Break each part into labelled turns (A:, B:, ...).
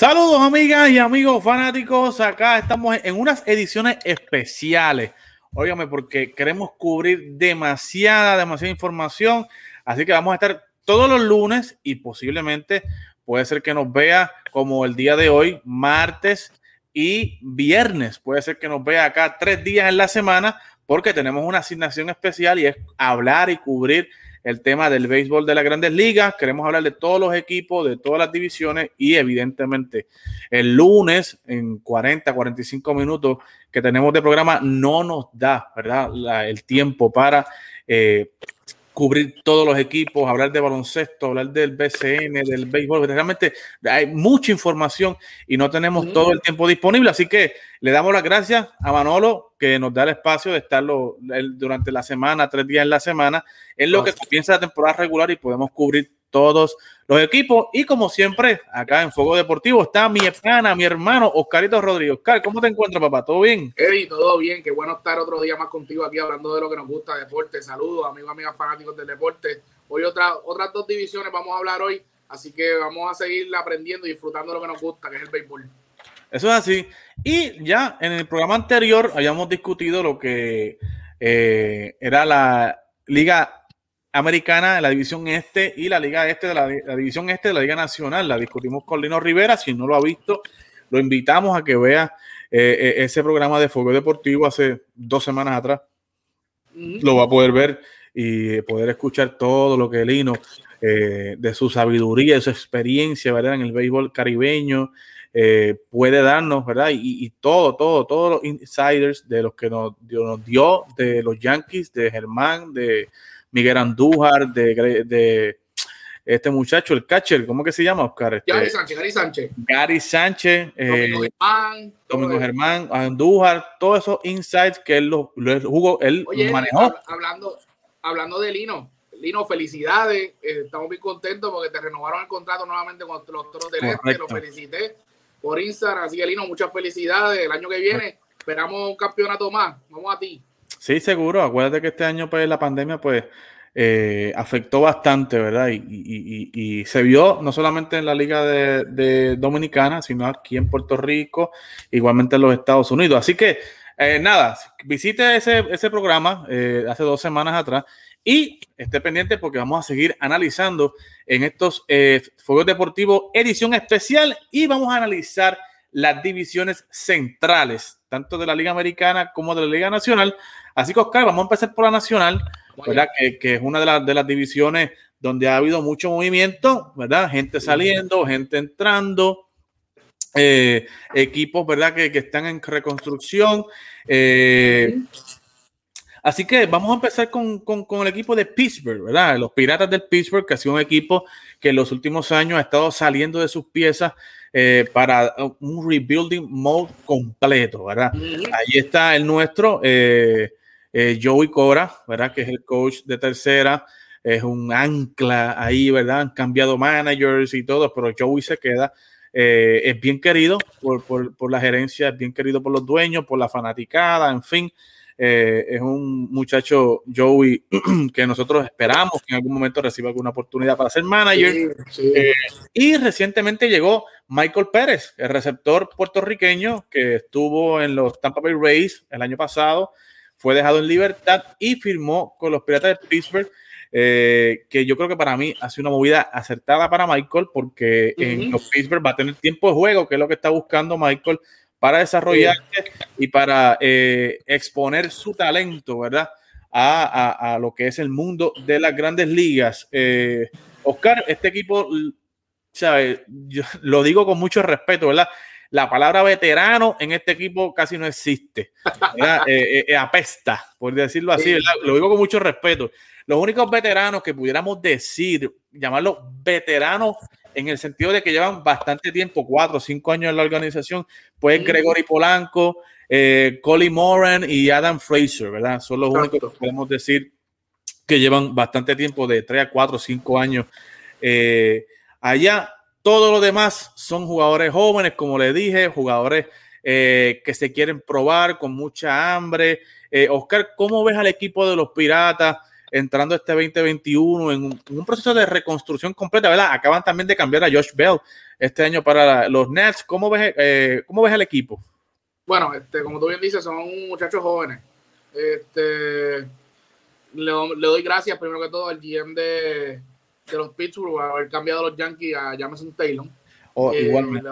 A: Saludos amigas y amigos fanáticos, acá estamos en unas ediciones especiales. Óigame, porque queremos cubrir demasiada, demasiada información, así que vamos a estar todos los lunes y posiblemente puede ser que nos vea como el día de hoy, martes y viernes. Puede ser que nos vea acá tres días en la semana porque tenemos una asignación especial y es hablar y cubrir el tema del béisbol de las grandes ligas. Queremos hablar de todos los equipos, de todas las divisiones y evidentemente el lunes en 40, 45 minutos que tenemos de programa no nos da, ¿verdad? el tiempo para eh, cubrir todos los equipos, hablar de baloncesto, hablar del BCN, del béisbol. Realmente hay mucha información y no tenemos todo el tiempo disponible. Así que le damos las gracias a Manolo que nos da el espacio de estarlo durante la semana, tres días en la semana, en lo que comienza la temporada regular y podemos cubrir todos los equipos. Y como siempre, acá en Fuego Deportivo está mi hermana, mi hermano Oscarito Rodríguez. Oscar, ¿cómo te encuentras, papá? ¿Todo bien?
B: Eddie, todo bien. Qué bueno estar otro día más contigo aquí hablando de lo que nos gusta, deporte. Saludos, amigos, amigas fanáticos del deporte. Hoy otra, otras dos divisiones vamos a hablar hoy, así que vamos a seguir aprendiendo y disfrutando de lo que nos gusta, que es el béisbol.
A: Eso es así. Y ya en el programa anterior habíamos discutido lo que eh, era la Liga americana de la división este y la liga este de la, división este de la liga nacional. La discutimos con Lino Rivera. Si no lo ha visto, lo invitamos a que vea eh, eh, ese programa de Fuego Deportivo hace dos semanas atrás. Lo va a poder ver y poder escuchar todo lo que Lino, eh, de su sabiduría, de su experiencia, ¿verdad? En el béisbol caribeño, puede darnos, ¿verdad? Y, todo, todo, todos los insiders de los que nos dio de los Yankees, de Germán, de Miguel Andújar, de, de este muchacho, el catcher, ¿cómo que se llama, Oscar? Este,
B: Gary Sánchez, Gary Sánchez.
A: Gary Sánchez, Domingo, eh, Germán, Domingo Germán, Andújar, todos esos insights que él lo, jugó, él manejó.
B: Hablando, hablando de Lino, Lino, felicidades. Eh, estamos muy contentos porque te renovaron el contrato nuevamente con los Toros del Este. Lo felicité por Instagram. Así que, Lino, muchas felicidades. El año que viene esperamos un campeonato más. Vamos a ti.
A: Sí, seguro. Acuérdate que este año, pues, la pandemia, pues, eh, afectó bastante, ¿verdad? Y, se vio no solamente en la Liga de, Dominicana, sino aquí en Puerto Rico, igualmente en los Estados Unidos. Así que, eh, nada, visite ese, ese programa eh, hace dos semanas atrás y esté pendiente porque vamos a seguir analizando en estos Fuegos Deportivos edición especial y vamos a analizar las divisiones centrales, tanto de la Liga Americana como de la Liga Nacional. Así que, Oscar, vamos a empezar por la Nacional, ¿verdad? Que, es una de, las divisiones donde ha habido mucho movimiento, ¿verdad? Gente saliendo, gente entrando, eh, equipos, ¿verdad? Que, están en reconstrucción. Eh, así que vamos a empezar con, con, el equipo de Pittsburgh, ¿verdad? Los Piratas del Pittsburgh, que ha sido un equipo que en los últimos años ha estado saliendo de sus piezas eh, para un rebuilding mode completo, ¿verdad? Ahí está el nuestro, eh, eh, Joey Cora, ¿verdad? Que es el coach de tercera, es un ancla ahí, ¿verdad? Han cambiado managers y todo, pero Joey se queda. es bien querido por, por, por, la gerencia, es bien querido por los dueños, por la fanaticada, en fin. Eh, es un muchacho, Joey, que nosotros esperamos que en algún momento reciba alguna oportunidad para ser manager. Eh, y recientemente llegó Michael Pérez, el receptor puertorriqueño que estuvo en los Tampa Bay Rays el año pasado, fue dejado en libertad y firmó con los Piratas de Pittsburgh. Eh, que yo creo que para mí ha sido una movida acertada para Michael porque en los Pittsburgh va a tener tiempo de juego, que es lo que está buscando Michael para desarrollarse y para eh, exponer su talento, ¿verdad? A, lo que es el mundo de las grandes ligas. Eh, Oscar, este equipo, ¿sabes? Yo lo digo con mucho respeto, ¿verdad? La palabra veterano en este equipo casi no existe. Eh, apesta, por decirlo así, ¿verdad? Lo digo con mucho respeto. Los únicos veteranos que pudiéramos decir, llamarlos veteranos en el sentido de que llevan bastante tiempo, cuatro o cinco años en la organización, pues Gregory Polanco, eh, Colin Moran y Adam Fraser, ¿verdad? Son los únicos que podemos decir que llevan bastante tiempo, de tres a cuatro o cinco años eh, allá. Todo lo demás son jugadores jóvenes, como le dije, jugadores eh, que se quieren probar con mucha hambre. Oscar, ¿cómo ves al equipo de los Piratas? Entrando este 2021 en un, proceso de reconstrucción completa, ¿verdad? Acaban también de cambiar a Josh Bell este año para los Nets. ¿Cómo ves, eh, ¿cómo ves el equipo?
B: Bueno, este, como tú bien dices, son muchachos jóvenes. Este, le, doy gracias primero que todo al GM de, de los Pittsburgh por haber cambiado a los Yankees a Jameson Taylor. Oh, eh, igualmente.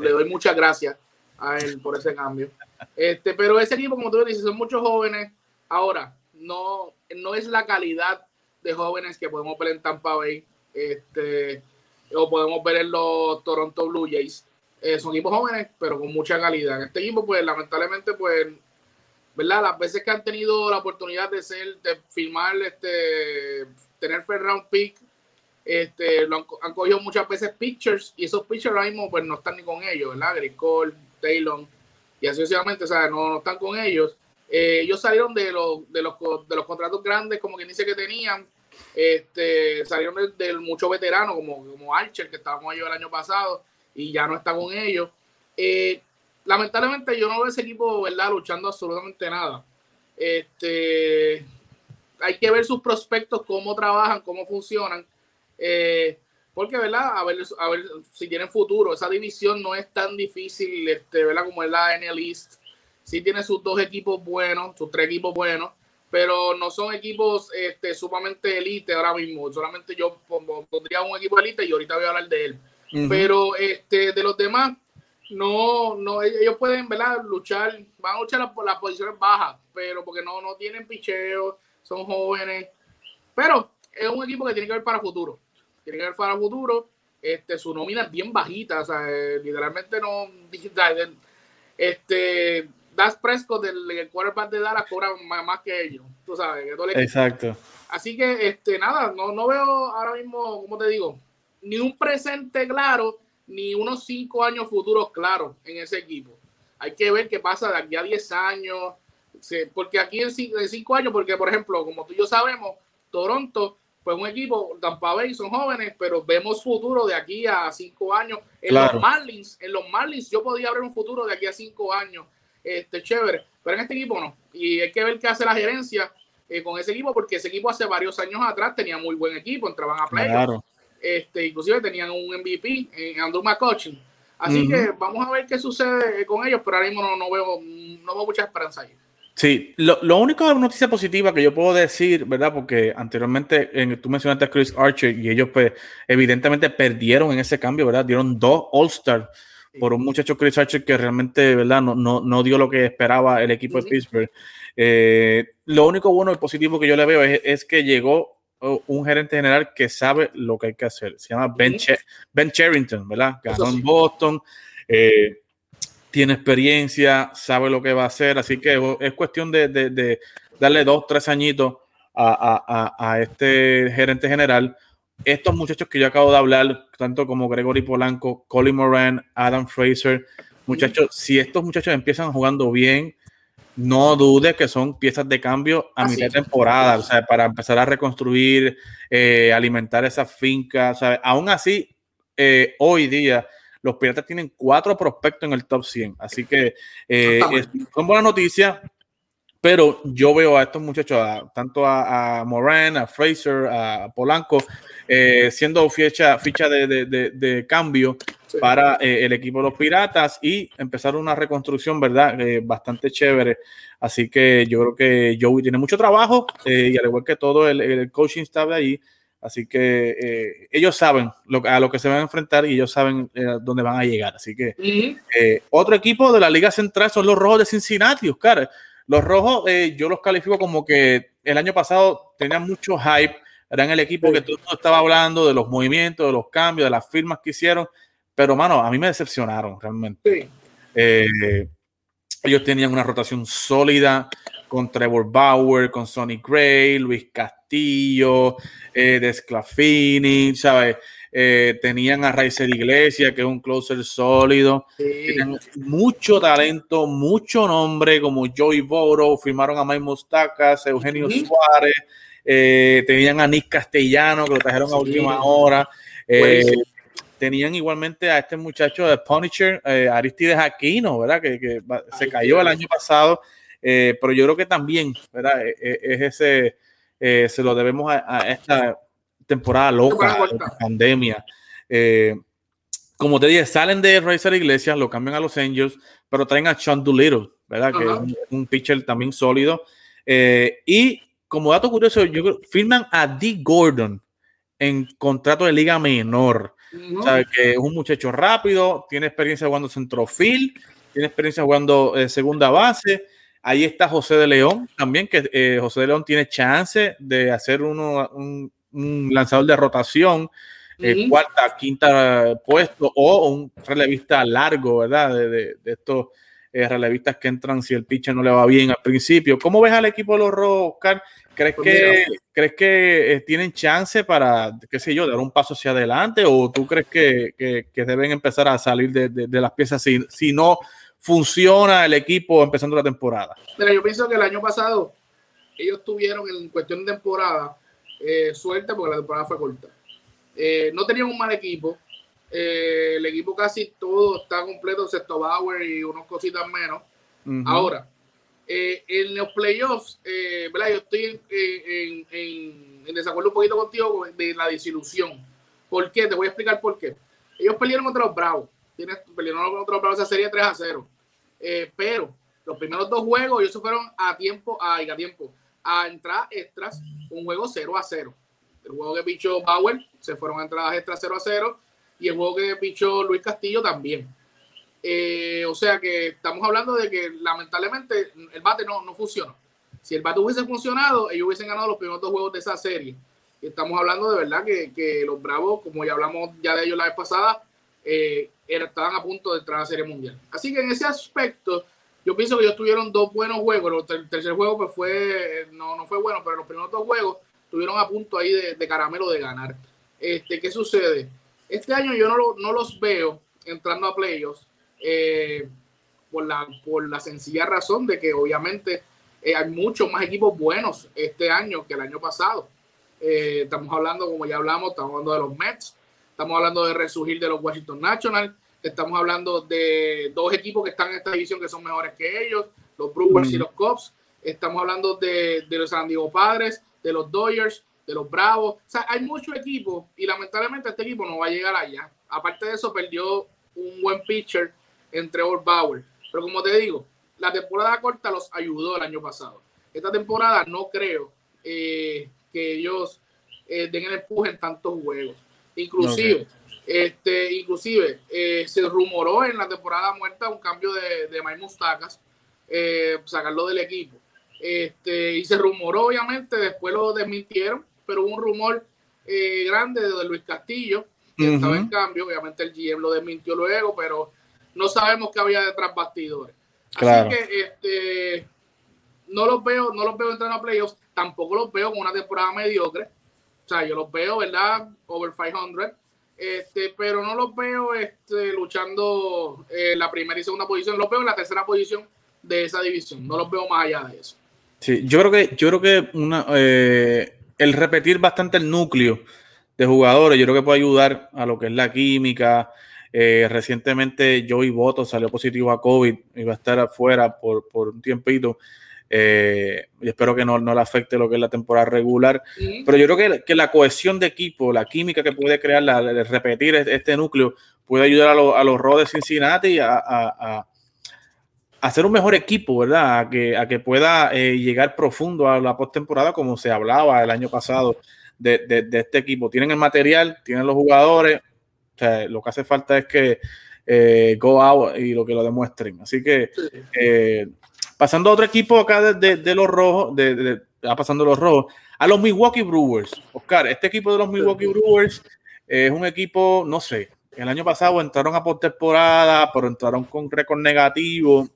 B: Le doy, muchas gracias a él por ese cambio. Este, pero ese equipo, como tú dices, son muchos jóvenes. Ahora, no, no es la calidad de jóvenes que podemos ver en Tampa Bay, este, o podemos ver en los Toronto Blue Jays. Eh, son equipos jóvenes, pero con mucha calidad. Este equipo, pues, lamentablemente, pues, ¿verdad? Las veces que han tenido la oportunidad de ser, de firmar, este, tener fair round pick, este, lo han, cogido muchas veces pitchers y esos pitchers ahora mismo pues no están ni con ellos, ¿verdad? Griscol, Taylor y así sucesivamente, o sea, no, están con ellos. Eh, ellos salieron de los, de, los, de los contratos grandes, como quien dice que tenían, este, salieron del de mucho veterano, como, como Archer, que estaba con ellos el año pasado, y ya no está con ellos. Eh, lamentablemente yo no veo ese equipo, ¿verdad?, luchando absolutamente nada. Este, hay que ver sus prospectos, cómo trabajan, cómo funcionan. Eh, porque, ¿verdad? A ver, a ver si tienen futuro. Esa división no es tan difícil, este, ¿verdad? Como es la NL East. Sí tiene sus dos equipos buenos, sus tres equipos buenos, pero no son equipos este, sumamente elite ahora mismo. Solamente yo pondría un equipo elite y ahorita voy a hablar de él. Pero este, de los demás, no, no, ellos pueden, ¿verdad? Luchar, van a luchar por las posiciones bajas, pero porque no, no tienen picheo, son jóvenes. Pero es un equipo que tiene que ver para futuro tiene que ver para futuro. Este, su nómina es bien bajita, o sea, eh, literalmente no. Este, Das Prescott, del el quarterback de Dallas, cobra más, que ellos, tú sabes.
A: Exacto.
B: Así que, este, nada, no, no veo ahora mismo, como te digo, ni un presente claro, ni unos cinco años futuros claros en ese equipo. Hay que ver qué pasa de aquí a 10 años, porque aquí en cinco años, porque por ejemplo, como tú y yo sabemos, Toronto pues un equipo, Tampa Bay son jóvenes, pero vemos futuro de aquí a cinco años. En los Marlins, en los Marlins yo podía ver un futuro de aquí a cinco años, este chévere, pero en este equipo no. Y hay que ver qué hace la gerencia eh, con ese equipo, porque ese equipo hace varios años atrás tenía muy buen equipo, entraban a playoffs. Este, inclusive tenían un MVP en Andrew McCutcheon. Así que vamos a ver qué sucede con ellos, pero ahora mismo no, no veo, no veo mucha esperanza ahí.
A: Sí, lo, lo único noticia positiva que yo puedo decir, ¿verdad? Porque anteriormente en, tú mencionaste a Chris Archer y ellos pues evidentemente perdieron en ese cambio, ¿verdad? Dieron dos All-Star por un muchacho Chris Archer que realmente, ¿verdad? No, no, no dio lo que esperaba el equipo de Pittsburgh. Eh, lo único bueno y positivo que yo le veo es, es, que llegó un gerente general que sabe lo que hay que hacer. Se llama Ben, ben Charrington, ¿verdad? Ganó en Boston. Eh, tiene experiencia, sabe lo que va a hacer, así que es cuestión de, darle dos, tres añitos a, este gerente general. Estos muchachos que yo acabo de hablar, tanto como Gregory Polanco, Colin Moran, Adam Fraser, muchachos, si estos muchachos empiezan jugando bien, no dude que son piezas de cambio a mitad de temporada, o sea, para empezar a reconstruir, eh, alimentar esas fincas, aún así, eh, hoy día, los Piratas tienen cuatro prospectos en el top 100. Así que eh, son buenas noticias. Pero yo veo a estos muchachos, tanto a, Moran, a Fraser, a Polanco, eh, siendo ficha, ficha de, cambio para eh, el equipo de los Piratas y empezar una reconstrucción, ¿verdad? bastante chévere. Así que yo creo que Joey tiene mucho trabajo y al igual que todo el, el coaching staff de ahí, Así que eh, ellos saben lo, a lo que se van a enfrentar y ellos saben eh, dónde van a llegar. Así que eh, otro equipo de la Liga Central son los Rojos de Cincinnati, Oscar. Los Rojos yo los califico como que el año pasado tenían mucho hype. Eran el equipo que todo el mundo estaba hablando de los movimientos, de los cambios, de las firmas que hicieron. Pero, mano, a mí me decepcionaron realmente. ellos tenían una rotación sólida con Trevor Bauer, con Sonny Gray, Luis Castillo, eh, Desclafini, ¿sabes? Eh, tenían a Raizer Iglesia, que es un closer sólido. Tenían mucho talento, mucho nombre, como Joey Boro, firmaron a Mike Mustacas, Eugenio Suárez, eh, tenían a Nick Castellano, que lo trajeron a última hora. tenían igualmente a este muchacho de Punisher, Aristides Aquino, ¿verdad? Que, que se cayó el año pasado. Eh, pero yo creo que también, ¿verdad? E, e, es ese, eh, se lo debemos a, esta temporada loca, de pandemia. Eh, como te dije, salen de Racer Iglesias, lo cambian a los Angels, pero traen a Sean Doolittle, ¿verdad? Que es un, pitcher también sólido. Eh, y como dato curioso, yo creo, firman a D. Gordon en contrato de liga menor. que es un muchacho rápido, tiene experiencia jugando centrofield, tiene experiencia jugando eh, segunda base. Ahí está José de León también, que eh, José de León tiene chance de hacer uno, un, lanzador de rotación, eh, cuarta, quinta puesto, o un relevista largo, ¿verdad? De, de, de estos relevistas que entran si el pitcher no le va bien al principio. ¿Cómo ves al equipo de los Rojos, Oscar? ¿Crees pues que, ¿crees que eh, tienen chance para, qué sé yo, dar un paso hacia adelante? ¿O tú crees que, que, deben empezar a salir de, de, las piezas si, si, no funciona el equipo empezando la temporada?
B: Mira, yo pienso que el año pasado ellos tuvieron en cuestión de temporada eh, suerte porque la temporada fue corta. Eh, no tenían un mal equipo. el equipo casi todo está completo, excepto Bauer y unos cositas menos. Ahora, eh, en los playoffs, eh, ¿verdad? Yo estoy en, en, desacuerdo un poquito contigo de la desilusión. ¿Por qué? Te voy a explicar por qué. Ellos pelearon contra los Bravos. Tienes, pelearon contra los Bravos esa serie 3 a 0. Eh, pero los primeros dos juegos, ellos se fueron a tiempo, a, a tiempo, a entrar extras, un juego 0 a 0. El juego que pichó Bauer se fueron entradas extras 0 a 0 y el juego que pichó Luis Castillo también. Eh, o sea que estamos hablando de que lamentablemente el bate no, no funcionó. Si el bate hubiese funcionado, ellos hubiesen ganado los primeros dos juegos de esa serie. Y estamos hablando de verdad que, que, los Bravos, como ya hablamos ya de ellos la vez pasada, eh, estaban a punto de entrar a la Serie Mundial. Así que en ese aspecto, yo pienso que ellos tuvieron dos buenos juegos. El tercer juego pues fue, no, no fue bueno, pero los primeros dos juegos tuvieron a punto ahí de, de caramelo de ganar. Este, ¿Qué sucede? Este año yo no, no los veo entrando a playoffs eh, por, la, por la sencilla razón de que obviamente eh, hay muchos más equipos buenos este año que el año pasado. Eh, estamos hablando, como ya hablamos, estamos hablando de los Mets, estamos hablando de resurgir de los Washington Nationals, estamos hablando de dos equipos que están en esta división que son mejores que ellos, los Brewers y los Cubs, estamos hablando de, de los San Diego Padres, de los Dodgers, de los Bravos, o sea, hay muchos equipos y lamentablemente este equipo no va a llegar allá. Aparte de eso, perdió un buen pitcher entre Trevor Bauer. Pero como te digo, la temporada corta los ayudó el año pasado. Esta temporada no creo eh, que ellos eh, den el empuje en tantos juegos. Inclusive, este, inclusive eh, se rumoró en la temporada muerta un cambio de, de Mike Mustacas, sacarlo del equipo. Este, y se rumoró, obviamente, después lo desmintieron, pero hubo un rumor grande de Luis Castillo, que estaba en cambio. Obviamente el GM lo desmintió luego, pero no sabemos qué había detrás bastidores. Así que este, no los veo, no los veo entrando a playoffs, tampoco los veo con una temporada mediocre. O sea, yo los veo, ¿verdad? Over 500. Este, pero no los veo este, luchando en la primera y segunda posición, los veo en la tercera posición de esa división, no los veo más allá de eso.
A: Sí, yo creo que, yo creo que una, eh, el repetir bastante el núcleo de jugadores, yo creo que puede ayudar a lo que es la química, eh, recientemente Joey Boto salió positivo a COVID y va a estar afuera por, un tiempito. Eh, y espero que no, le afecte lo que es la temporada regular. Pero yo creo que, la cohesión de equipo, la química que puede crear, la, repetir este núcleo, puede ayudar a, los Rojos de Cincinnati a, hacer un mejor equipo, ¿verdad? A que, a que pueda eh, llegar profundo a la postemporada, como se hablaba el año pasado de, de este equipo. Tienen el material, tienen los jugadores, o sea, lo que hace falta es que eh, go out y lo que lo demuestren. Así que pasando a otro equipo acá de, los rojos, de, pasando los rojos, a los Milwaukee Brewers. Oscar, este equipo de los Milwaukee Brewers es un equipo, no sé, el año pasado entraron a postemporada, pero entraron con récord negativo.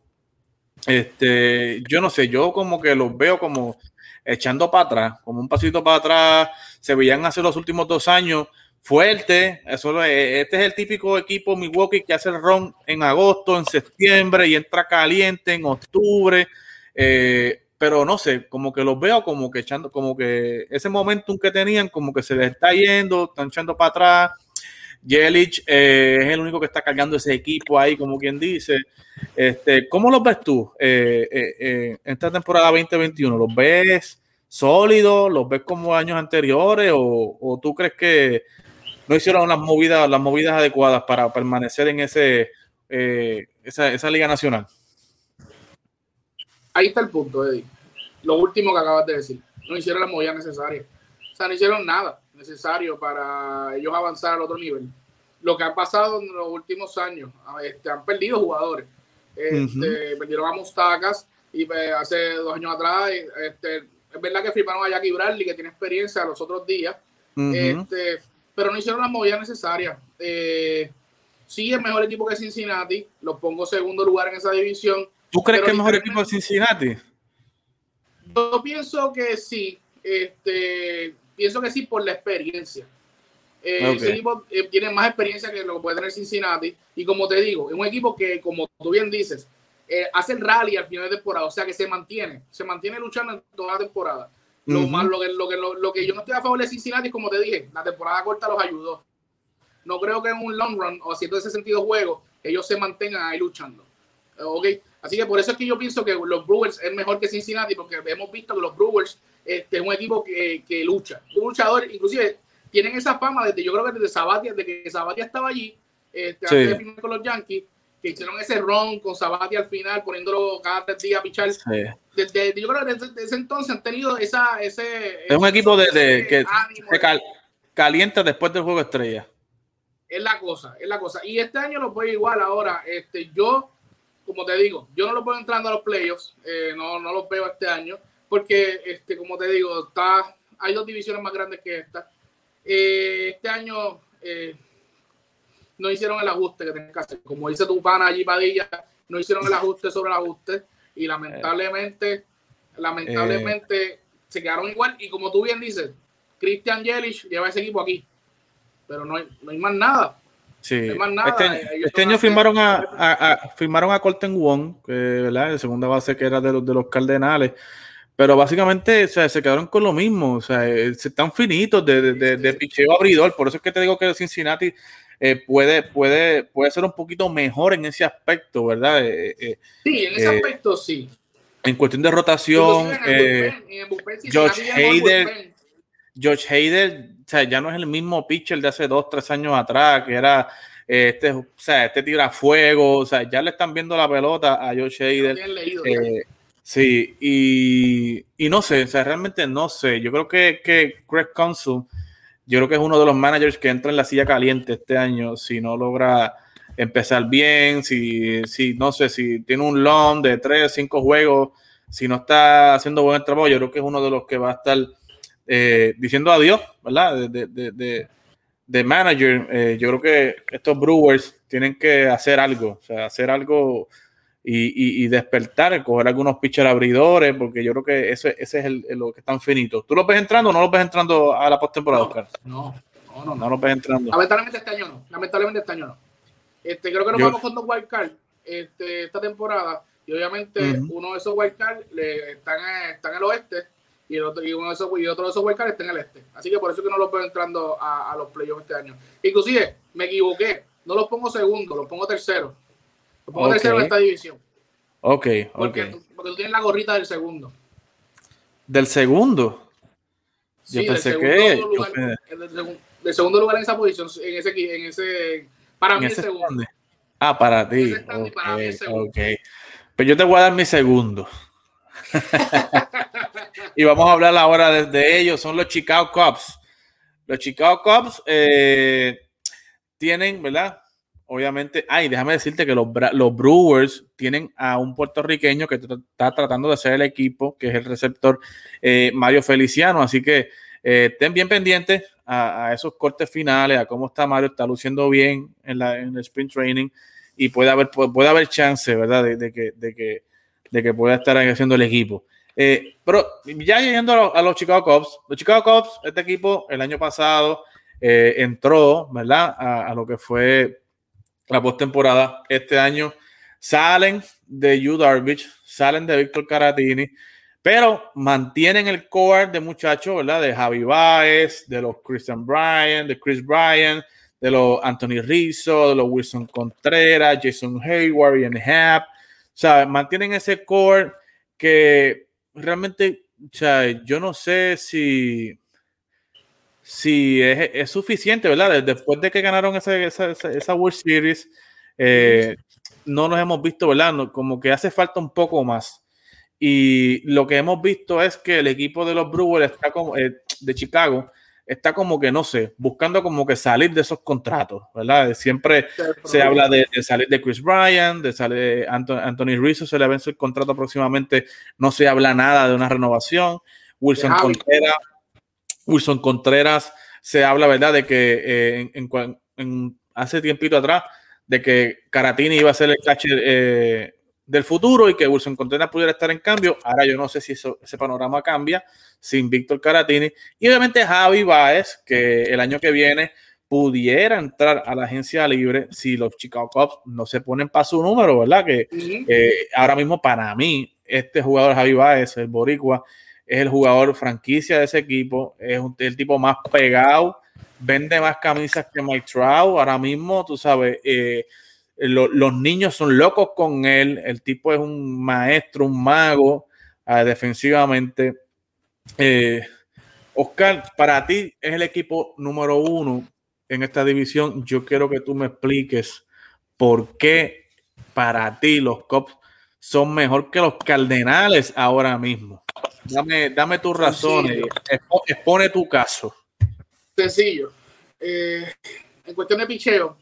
A: Este, yo no sé, yo como que los veo como echando para atrás, como un pasito para atrás. Se veían hace los últimos dos años fuerte. Eso este es el típico equipo Milwaukee que hace el ron en agosto, en septiembre y entra caliente en octubre. Eh, pero no sé, como que los veo como que echando, como que ese momentum que tenían, como que se les está yendo, están echando para atrás. Jelich eh, es el único que está cargando ese equipo ahí, como quien dice. Este, ¿Cómo los ves tú eh, en esta temporada 2021? ¿Los ves sólidos? ¿Los ves como años anteriores? ¿O, tú crees que no hicieron las movidas, las movidas adecuadas para permanecer en ese, eh, esa, esa liga nacional?
B: Ahí está el punto, Eddie. Lo último que acabas de decir. No hicieron las movidas necesarias. O sea, no hicieron nada necesario para ellos avanzar al otro nivel. Lo que ha pasado en los últimos años, este, han perdido jugadores. Este, Perdieron a Mustacas y pues, hace dos años atrás, este, es verdad que firmaron a Jackie Bradley, que tiene experiencia los otros días, este, pero no hicieron las movidas necesarias. Eh, sí, es mejor equipo que Cincinnati, lo pongo segundo lugar en esa división
A: ¿Tú crees que es mejor equipo de Cincinnati?
B: Yo pienso que sí. Este, pienso que sí por la experiencia. Eh, ese equipo eh, tiene más experiencia que lo que puede tener Cincinnati. Y como te digo, es un equipo que, como tú bien dices, eh, hace el rally al final de temporada. O sea que se mantiene, se mantiene luchando en toda la temporada. Lo, más, lo, que, lo, que, lo, que yo no estoy a favor de Cincinnati, como te dije, la temporada corta los ayudó. No creo que en un long run o haciendo ese sentido juego, ellos se mantengan ahí luchando. ¿Ok? Así que por eso es que yo pienso que los Brewers es mejor que Cincinnati, porque hemos visto que los Brewers este, es un equipo que, que lucha. Un luchador, inclusive tienen esa fama desde, yo creo que desde Sabatia, desde que Sabatia estaba allí, este, antes de firmar con los Yankees, que hicieron ese ron con Sabatia al final, poniéndolo cada tres días a pichar. Desde, yo creo que desde, ese entonces han tenido esa, ese.
A: Es un equipo de, que se calienta después del juego estrella.
B: Es la cosa, es la cosa. Y este año lo voy igual ahora. Este, yo como te digo, yo no lo puedo entrando a los playoffs, eh, no, no los veo este año, porque, este, como te digo, está, hay dos divisiones más grandes que esta. Eh, este año eh, no hicieron el ajuste que tenían que hacer. Como dice tu pana allí, Padilla, no hicieron el ajuste sobre el ajuste y lamentablemente, lamentablemente se quedaron igual. Y como tú bien dices, Christian Yelich lleva ese equipo aquí, pero no hay, no hay más nada.
A: Sí. este, este año firmaron a, a, firmaron a Colton Wong, que, ¿verdad? De segunda base que era de los, de los Cardenales. Pero básicamente o sea, se quedaron con lo mismo. O sea, eh, están finitos de, de, de, picheo abridor. Por eso es que te digo que Cincinnati eh, puede, puede, puede ser un poquito mejor en ese aspecto, ¿verdad?
B: Eh, sí, en ese aspecto sí.
A: En cuestión de rotación, George Hayder. George Hayder, o sea, ya no es el mismo pitcher de hace dos, tres años atrás, que era este, o sea, este tira fuego, o sea, ya le están viendo la pelota a George Hayder. Eh, sí, y, y, no sé, o sea, realmente no sé. Yo creo que, que Craig Council, yo creo que es uno de los managers que entra en la silla caliente este año si no logra empezar bien, si, si no sé, si tiene un long de tres, cinco juegos, si no está haciendo buen trabajo, yo creo que es uno de los que va a estar eh, diciendo adiós, ¿verdad? De, de, de, manager, eh, yo creo que estos Brewers tienen que hacer algo, o sea, hacer algo y, y, despertar, coger algunos pitchers abridores, porque yo creo que ese, ese es el, lo que están finitos. ¿Tú lo ves entrando o no lo ves entrando a la postemporada,
B: no, Oscar? No, no, no.
A: No lo ves entrando.
B: Lamentablemente este año no. Lamentablemente este año no. Este, creo que nos vamos con dos wildcards este, esta temporada. Y obviamente uno de esos wildcards están, están en el oeste y, otro, y, uno de esos, y otro de esos wildcards está en el este. Así que por eso es que no los veo entrando a, a los playoffs este año. Inclusive, me equivoqué. No los pongo segundo, los pongo tercero. Pongo tercero en esta división.
A: Ok,
B: porque,
A: okay.
B: porque tú tienes la gorrita del segundo.
A: ¿Del segundo?
B: Yo pensé que... Lugar, del, segundo lugar en esa posición, en ese... En ese para mí el segundo.
A: Ah, para ti. Okay, para mí ok. Pues yo te voy a dar mi segundo. y vamos a hablar ahora de, ellos, son los Chicago Cubs. Los Chicago Cubs eh, tienen, ¿verdad? Obviamente, ay, déjame decirte que los, los, Brewers tienen a un puertorriqueño que está tratando de hacer el equipo, que es el receptor eh, Mario Feliciano, así que eh, estén bien pendientes a, esos cortes finales, a cómo está Mario, está luciendo bien en, la, en el sprint training y puede haber, puede, haber chance, ¿verdad? De, que, de, que, de que pueda estar haciendo el equipo. Eh, pero ya yendo a, los Chicago Cubs, los Chicago Cubs, este equipo el año pasado eh, entró, ¿verdad? A, lo que fue la postemporada. Este año salen de Yu Darvish, salen de Víctor Caratini, pero mantienen el core de muchachos, ¿verdad? De Javi Baez, de los Christian Bryan, de Chris Bryan, de los Anthony Rizzo, de los Wilson Contreras, Jason Hayward, Ian Happ. O sea, mantienen ese core que realmente o sea, yo no sé si, si es, suficiente, ¿verdad? Después de que ganaron esa, esa, World Series, eh, no nos hemos visto, ¿verdad? Como que hace falta un poco más. Y lo que hemos visto es que el equipo de los Brewers está como, eh, de Chicago está como que, no sé, buscando como que salir de esos contratos, ¿verdad? Siempre se habla de, salir de Chris Bryan, de salir de Anthony, Rizzo, se le vence el contrato próximamente, no se habla nada de una renovación. Wilson Contreras, Wilson Contreras, se habla, ¿verdad?, de que eh, en, hace tiempito atrás, de que Caratini iba a ser el catcher eh, del futuro y que Wilson Contreras pudiera estar en cambio. Ahora yo no sé si ese panorama cambia sin Víctor Caratini. Y obviamente Javi Baez, que el año que viene pudiera entrar a la agencia libre si los Chicago Cubs no se ponen para su número, ¿verdad? Que eh, ahora mismo para mí, este jugador Javi Baez, el Boricua, es el jugador franquicia de ese equipo, es el tipo más pegado, vende más camisas que Mike Trout. Ahora mismo, tú sabes, eh, los niños son locos con él. El tipo es un maestro, un mago ah, defensivamente. Eh, Oscar, para ti es el equipo número uno en esta división. Yo quiero que tú me expliques por qué para ti los Cops son mejor que los Cardenales ahora mismo. Dame, dame tus razones, expone tu caso.
B: Sencillo. Eh, en cuestión de picheo,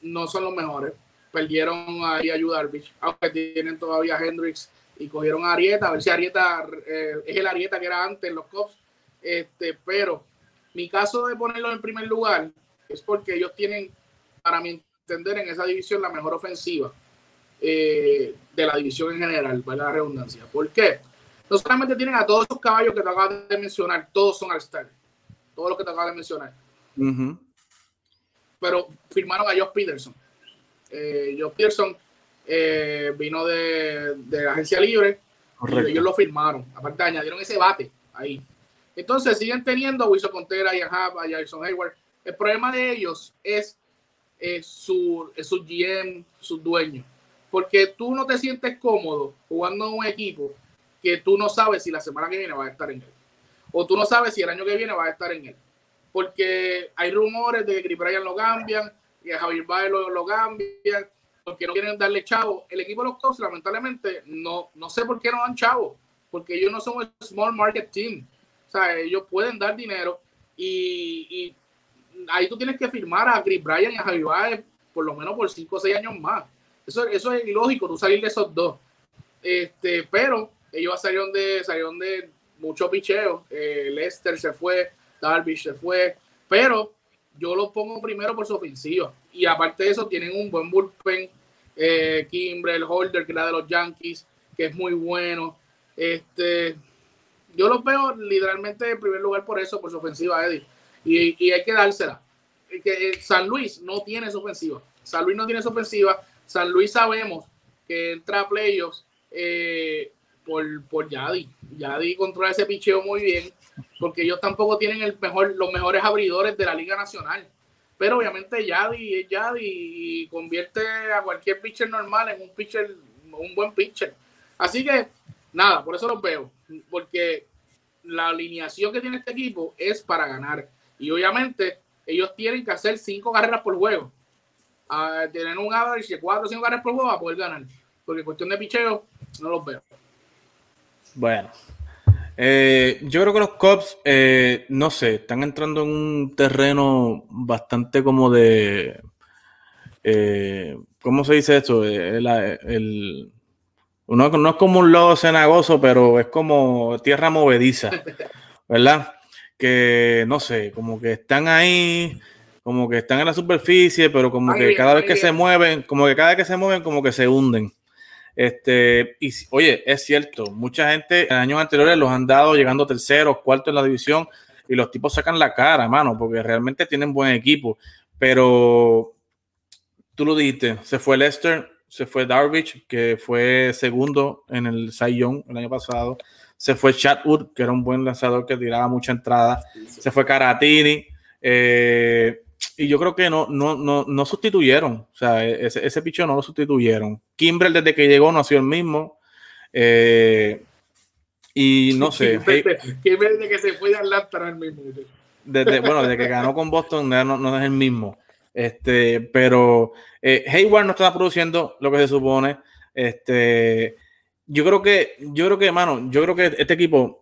B: no son los mejores. Perdieron ahí a Yu aunque tienen todavía a Hendrix y cogieron a Arieta, a ver si Arieta eh, es el Arieta que era antes en los Cops. Este, pero mi caso de ponerlo en primer lugar es porque ellos tienen, para mi entender, en esa división la mejor ofensiva eh, de la división en general, para la redundancia. ¿Por qué? No solamente tienen a todos esos caballos que te acabas de mencionar, todos son All-Star, todos los que te acabas de mencionar pero firmaron a Josh Peterson. Eh, Josh Peterson eh, vino de, de, la agencia libre y ellos lo firmaron. Aparte, añadieron ese bate ahí. Entonces siguen teniendo a Wilson Contreras y a, Jason Hayward. El problema de ellos es, su, su GM, su dueño. Porque tú no te sientes cómodo jugando en un equipo que tú no sabes si la semana que viene va a estar en él. O tú no sabes si el año que viene va a estar en él porque hay rumores de que Chris Bryan lo cambian y a Javier Baez lo, cambian porque no quieren darle chavo. El equipo de los Cubs, lamentablemente, no, no sé por qué no dan chavo, porque ellos no son un small market team. O sea, ellos pueden dar dinero y, ahí tú tienes que firmar a Chris Bryan y a Javier Baez por lo menos por 5 o 6 años más. Eso, eso es ilógico, tú salir de esos dos. Este, pero ellos salieron de, salieron de mucho picheo. Eh, Lester se fue, Darvish se fue, pero yo lo pongo primero por su ofensiva. Y aparte de eso, tienen un buen bullpen. Eh, Kimbrel, Holder, que era de los Yankees, que es muy bueno. Este, yo lo veo literalmente en primer lugar por eso, por su ofensiva, Eddie. Y, y hay que dársela. Que eh, San Luis no tiene su ofensiva. San Luis no tiene su ofensiva. San Luis sabemos que entra a playoffs eh, por, por Yadi. Yadi controla ese picheo muy bien porque ellos tampoco tienen el mejor, los mejores abridores de la Liga Nacional. Pero obviamente Yadi es Yadi y convierte a cualquier pitcher normal en un pitcher, un buen pitcher. Así que, nada, por eso los veo. Porque la alineación que tiene este equipo es para ganar. Y obviamente ellos tienen que hacer cinco carreras por juego. A tener un average de cuatro o cinco carreras por juego para poder ganar. Porque cuestión de picheo, no los veo.
A: Bueno, eh, yo creo que los Cubs, eh, no sé, están entrando en un terreno bastante como de. Eh, ¿Cómo se dice esto? El, no es como un lodo cenagoso, pero es como tierra movediza, ¿verdad? Que no sé, como que están ahí, como que están en la superficie, pero como que cada vez que se mueven, como que cada vez que se mueven, como que se hunden. Este, y oye, es cierto, mucha gente en años anteriores los han dado llegando terceros, cuartos en la división y los tipos sacan la cara, mano, porque realmente tienen buen equipo. Pero tú lo dijiste, se fue Lester, se fue Darvish, que fue segundo en el Cy Young el año pasado. Se fue Chatwood, que era un buen lanzador que tiraba mucha entrada. Se fue Caratini. Eh, y yo creo que no, no, no, no sustituyeron. O sea, e-, ese, ese picho no lo sustituyeron. Kimbrel desde que llegó no ha sido el mismo. Eh, Y no sé.
B: ¿Quién desde que se fue de Atlanta el mismo?
A: Desde, bueno, desde que ganó con Boston no, no es el mismo. Este, pero eh, Hayward no está produciendo lo que se supone. Este, yo creo que, yo creo que, hermano, yo creo que este equipo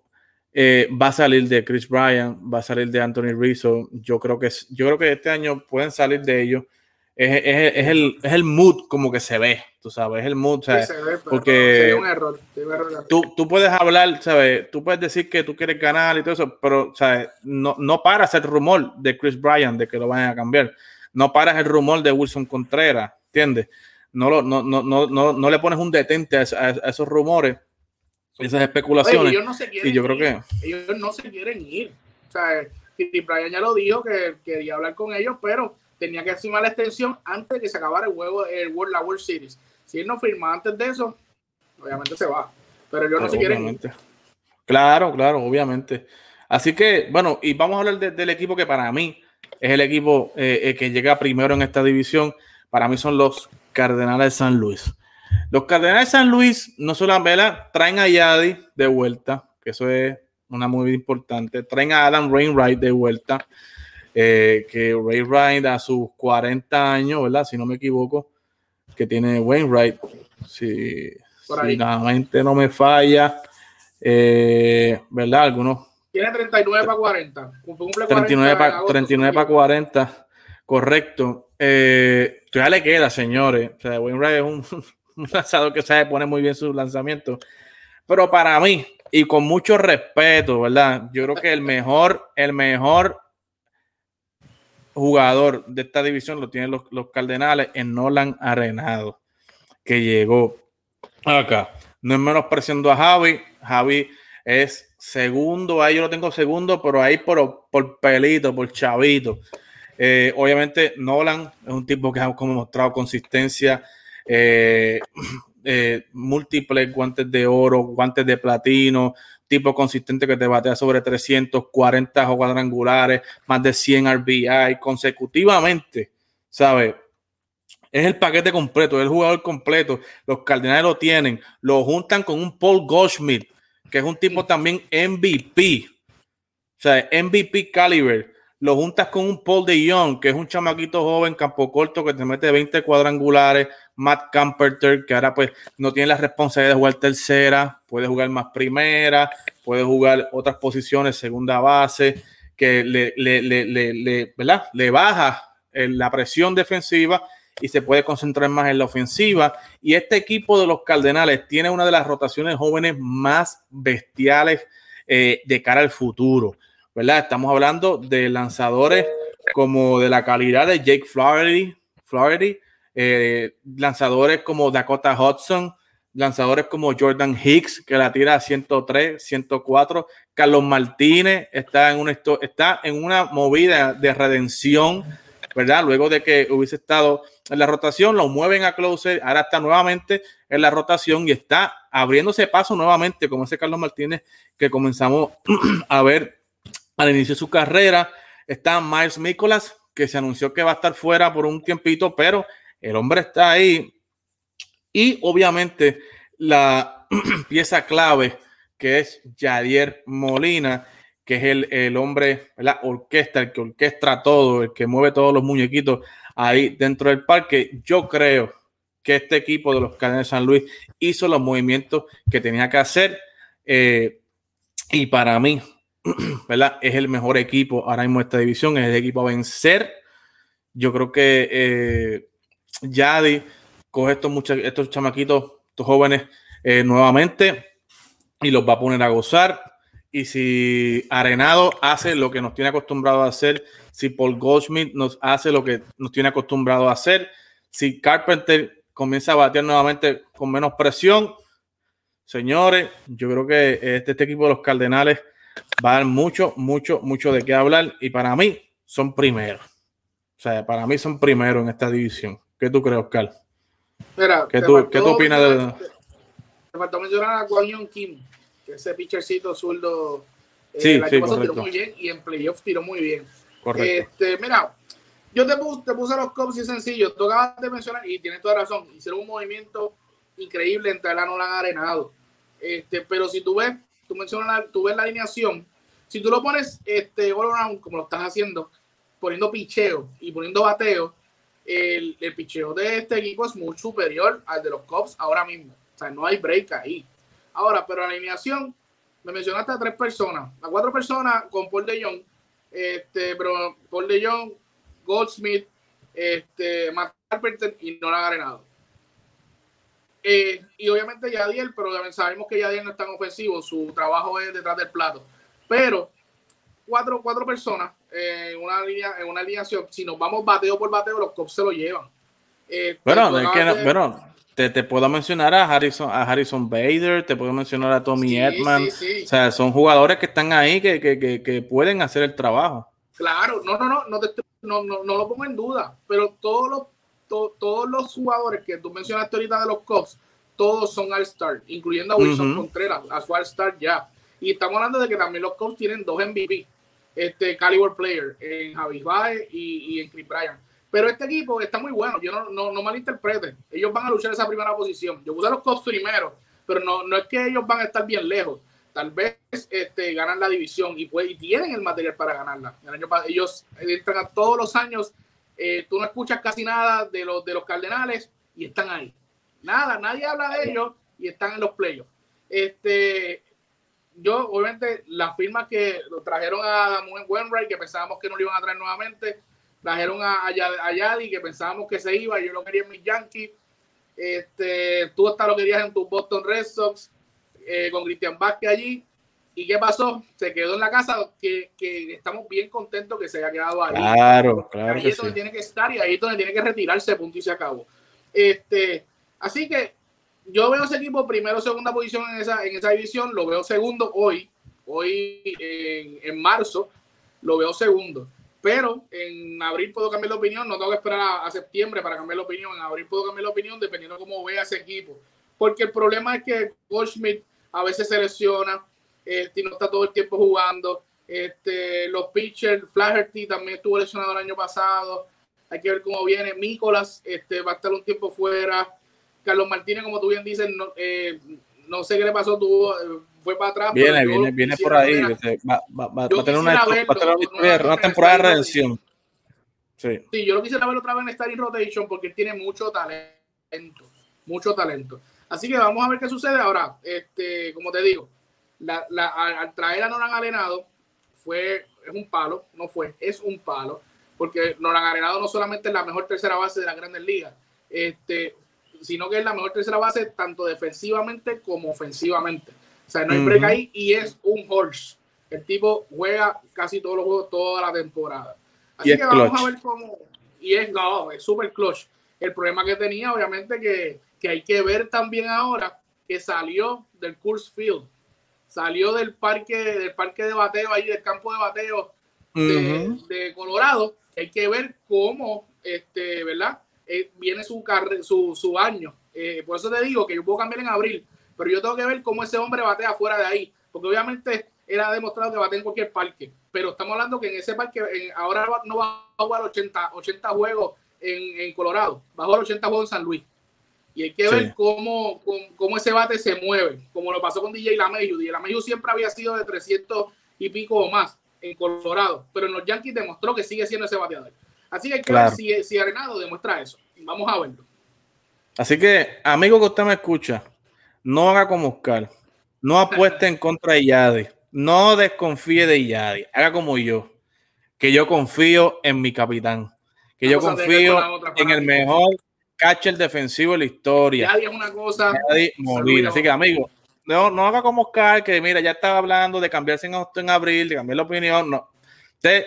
A: eh, va a salir de Chris Bryan, va a salir de Anthony Rizzo. Yo creo que, yo creo que este año pueden salir de ellos. Es, es, es, el, es el mood como que se ve, tú sabes, es el mood, ¿sabes? Porque un error, tú, tú, puedes hablar, ¿sabes? Tú puedes decir que tú quieres ganar y todo eso, pero, ¿sabes? No, no paras el rumor de Chris Bryan de que lo vayan a cambiar. No paras el rumor de Wilson Contreras, ¿entiendes? No, lo, no, no, no, no, le pones un detente a, esos rumores, esas especulaciones. y yo creo que
B: ellos no se quieren ir. O sea, Titi Bryan ya lo dijo que quería hablar con ellos, pero tenía que firmar la extensión antes de que se acabara el juego, el World, la World Series. Si él no firma antes de eso, obviamente se va. Pero ellos no se quieren ir.
A: Claro, claro, obviamente. Así que, bueno, y vamos a hablar del equipo que para mí es el equipo eh, eh, que llega primero en esta división. Para mí son los Cardenales de San Luis. Los Cardenales de San Luis no solo vela, traen a Yadi de vuelta, que eso es una muy importante. Traen a Adam Rainwright de vuelta, eh, que Rainwright a sus 40 años, ¿verdad? Si no me equivoco, que tiene Wainwright, si, si la mente no me falla, ¿verdad? Algunos
B: tiene 39 para 40.
A: 39 para 39 40. Correcto. Eh, ya le queda, señores. O sea, Wainwright es un, lanzador que sabe poner muy bien sus lanzamientos. Pero para mí, y con mucho respeto, ¿verdad? Yo creo que el mejor, el mejor jugador de esta división lo tienen los, los Cardenales en Nolan Arenado, que llegó acá. No es menospreciando a Javi. Javi es segundo, ahí yo lo tengo segundo, pero ahí por, por pelito, por chavito. Eh, obviamente, Nolan es un tipo que ha como mostrado consistencia, eh, eh, múltiples guantes de oro, guantes de platino, tipo consistente que te batea sobre 340 o cuadrangulares, más de 100 RBI consecutivamente, ¿sabes? Es el paquete completo, es el jugador completo. Los Cardenales lo tienen, lo juntan con un Paul Goldschmidt, que es un tipo también MVP. O sea, MVP caliber. Lo juntas con un Paul de Young, que es un chamaquito joven, campo corto, que te mete 20 cuadrangulares. Matt Camperter, que ahora pues no tiene la responsabilidad de jugar tercera, puede jugar más primera, puede jugar otras posiciones, segunda base, que le, le, le, le, le baja la presión defensiva y se puede concentrar más en la ofensiva. Y este equipo de los Cardenales tiene una de las rotaciones jóvenes más bestiales eh, de cara al futuro, ¿verdad? Estamos hablando de lanzadores como de la calidad de Jake Flaherty, Flaherty eh, lanzadores como Dakota Hudson, lanzadores como Jordan Hicks, que la tira a 103, 104. Carlos Martínez está en, una, está en una movida de redención, ¿verdad? Luego de que hubiese estado en la rotación, lo mueven a closer, ahora está nuevamente en la rotación y está abriéndose paso nuevamente, como ese Carlos Martínez que comenzamos a ver al inicio de su carrera. Está Miles Nicholas, que se anunció que va a estar fuera por un tiempito, pero el hombre está ahí. Y obviamente la pieza clave que es Jadier Molina, que es el, el hombre, la orquesta, el que orquestra todo, el que mueve todos los muñequitos ahí dentro del parque. Yo creo que este equipo de los Cadenas de San Luis hizo los movimientos que tenía que hacer. Eh, y para mí, ¿verdad? Es el mejor equipo ahora mismo de esta división, es el equipo a vencer. Yo creo que eh, Yadi coge estos, muchachos, estos chamaquitos, estos jóvenes eh, nuevamente y los va a poner a gozar. Y si Arenado hace lo que nos tiene acostumbrado a hacer, si Paul Goldschmidt nos hace lo que nos tiene acostumbrado a hacer, si Carpenter comienza a batear nuevamente con menos presión, señores, yo creo que este, este equipo de los Cardenales va a dar mucho, mucho, mucho de qué hablar y para mí son primeros. O sea, para mí son primeros en esta división. ¿Qué tú crees, Oscar? ¿Qué, tú, ¿qué tú opinas de...?
B: Te faltó mencionar a Kwon Kim, que ese pitchercito zurdo
A: eh, sí, sí,
B: tiró muy bien y en playoff tiró muy bien. Este, mira, yo te puse, te puse los cops y sencillo. Tú acabas de mencionar y tienes toda razón. Hicieron un movimiento increíble entre la Nolan Arenado. Este, pero si tú ves tú mencionas, tú ves la alineación, si tú lo pones este all around, como lo estás haciendo, poniendo picheo y poniendo bateo, el, picheo de este equipo es muy superior al de los Cubs ahora mismo. O sea, no hay break ahí. Ahora, pero la alineación, me mencionaste a tres personas, a cuatro personas con Paul de Jong, este, pero Paul de Jong, Goldsmith, este, Matt Carpenter y Nora Arenado. Eh, y obviamente Yadiel, pero sabemos que Yadiel no es tan ofensivo, su trabajo es detrás del plato. Pero cuatro, cuatro personas en una línea, en una alineación, si nos vamos bateo por bateo, los cops se lo llevan.
A: Eh, bueno, te, te, puedo mencionar a Harrison, a Harrison Bader, te puedo mencionar a Tommy Edman. O sea, son jugadores que están ahí que, que, que, pueden hacer el trabajo.
B: Claro, no, no, no, no, no, no, no, lo pongo en duda, pero todos los, todos los jugadores que tú mencionaste ahorita de los Cubs, todos son All-Star, incluyendo a Wilson Contreras, a su All-Star ya. Y estamos hablando de que también los Cubs tienen dos MVP, este caliber player, en Javi Baez y, y, en Chris Bryan. Pero este equipo está muy bueno, yo no, no, no malinterpreten, ellos van a luchar esa primera posición. Yo puse a los Cubs primero, pero no, no es que ellos van a estar bien lejos. Tal vez este, ganan la división y, pues, y tienen el material para ganarla. El año, ellos entran todos los años, eh, tú no escuchas casi nada de los, de los Cardenales y están ahí. Nada, nadie habla de ellos y están en los playoffs. Este, yo, obviamente, las firmas que lo trajeron a Wainwright, que pensábamos que no lo iban a traer nuevamente, trajeron a, a, Yadi, que pensábamos que se iba, yo lo quería en mis Yankees, este, tú hasta lo querías en tu Boston Red Sox, eh, con Cristian Vázquez allí, ¿Y qué pasó? Se quedó en la casa, que, que, estamos bien contentos que se haya quedado ahí.
A: Claro, claro.
B: Ahí es donde tiene que estar y ahí es donde tiene que retirarse, punto y se acabó. Este, así que yo veo ese equipo primero, segunda posición en esa, en esa división, lo veo segundo hoy, hoy en, en marzo, lo veo segundo. Pero en abril puedo cambiar la opinión, no tengo que esperar a, septiembre para cambiar la opinión. En abril puedo cambiar la opinión dependiendo de cómo vea ese equipo. Porque el problema es que Goldschmidt a veces se lesiona, este, no está todo el tiempo jugando. Este, los pitchers, Flaherty también estuvo lesionado el año pasado. Hay que ver cómo viene. Nicolás este, va a estar un tiempo fuera. Carlos Martínez, como tú bien dices, no, eh, no sé qué le pasó, tuvo, eh, fue para atrás.
A: Viene, viene, viene por ahí. Va, va, a tener una, una, temporada de redención.
B: Sí. sí, yo lo quisiera ver otra vez en Starting Rotation porque tiene mucho talento, mucho talento. Así que vamos a ver qué sucede ahora. Este, como te digo, la, la, al, traer a Nolan Arenado fue, es un palo, no fue, es un palo, porque Nolan Arenado no solamente es la mejor tercera base de la Grandes Ligas, este, sino que es la mejor tercera base tanto defensivamente como ofensivamente. O sea, no hay break ahí y es un horse. El tipo juega casi todos los juegos toda la temporada. Así que vamos a ver cómo. Y es, no, es super clutch. El problema que tenía, obviamente, que, que hay que ver también ahora que salió del Course Field. Salió del parque, del parque de bateo, ahí del campo de bateo de, de Colorado. Hay que ver cómo, este, ¿verdad? Eh, viene su, su, su año. Eh, por eso te digo que yo puedo cambiar en abril, pero yo tengo que ver cómo ese hombre batea fuera de ahí, porque obviamente él ha demostrado que batea en cualquier parque, pero estamos hablando que en ese parque ahora no va a jugar 80, 80 juegos en, en, Colorado, va a jugar 80 juegos en San Luis. Y hay que ver cómo, cómo, ese bate se mueve, como lo pasó con DJ Lameju. DJ Lameju siempre había sido de 300 y pico o más en Colorado, pero en los Yankees demostró que sigue siendo ese bateador. Así que claro. si, si Arenado demuestra eso. Vamos a verlo.
A: Así que, amigo que usted me escucha, no haga como Oscar. No apueste en contra de Yadi. No desconfíe de Yadi. Haga como yo. Que yo confío en mi capitán. Que yo confío en el mejor catcher defensivo de la historia.
B: Yadi es una cosa.
A: Así que, amigo, no, no haga como Oscar, que mira, ya estaba hablando de cambiarse en, en abril, de cambiar la opinión. No. Usted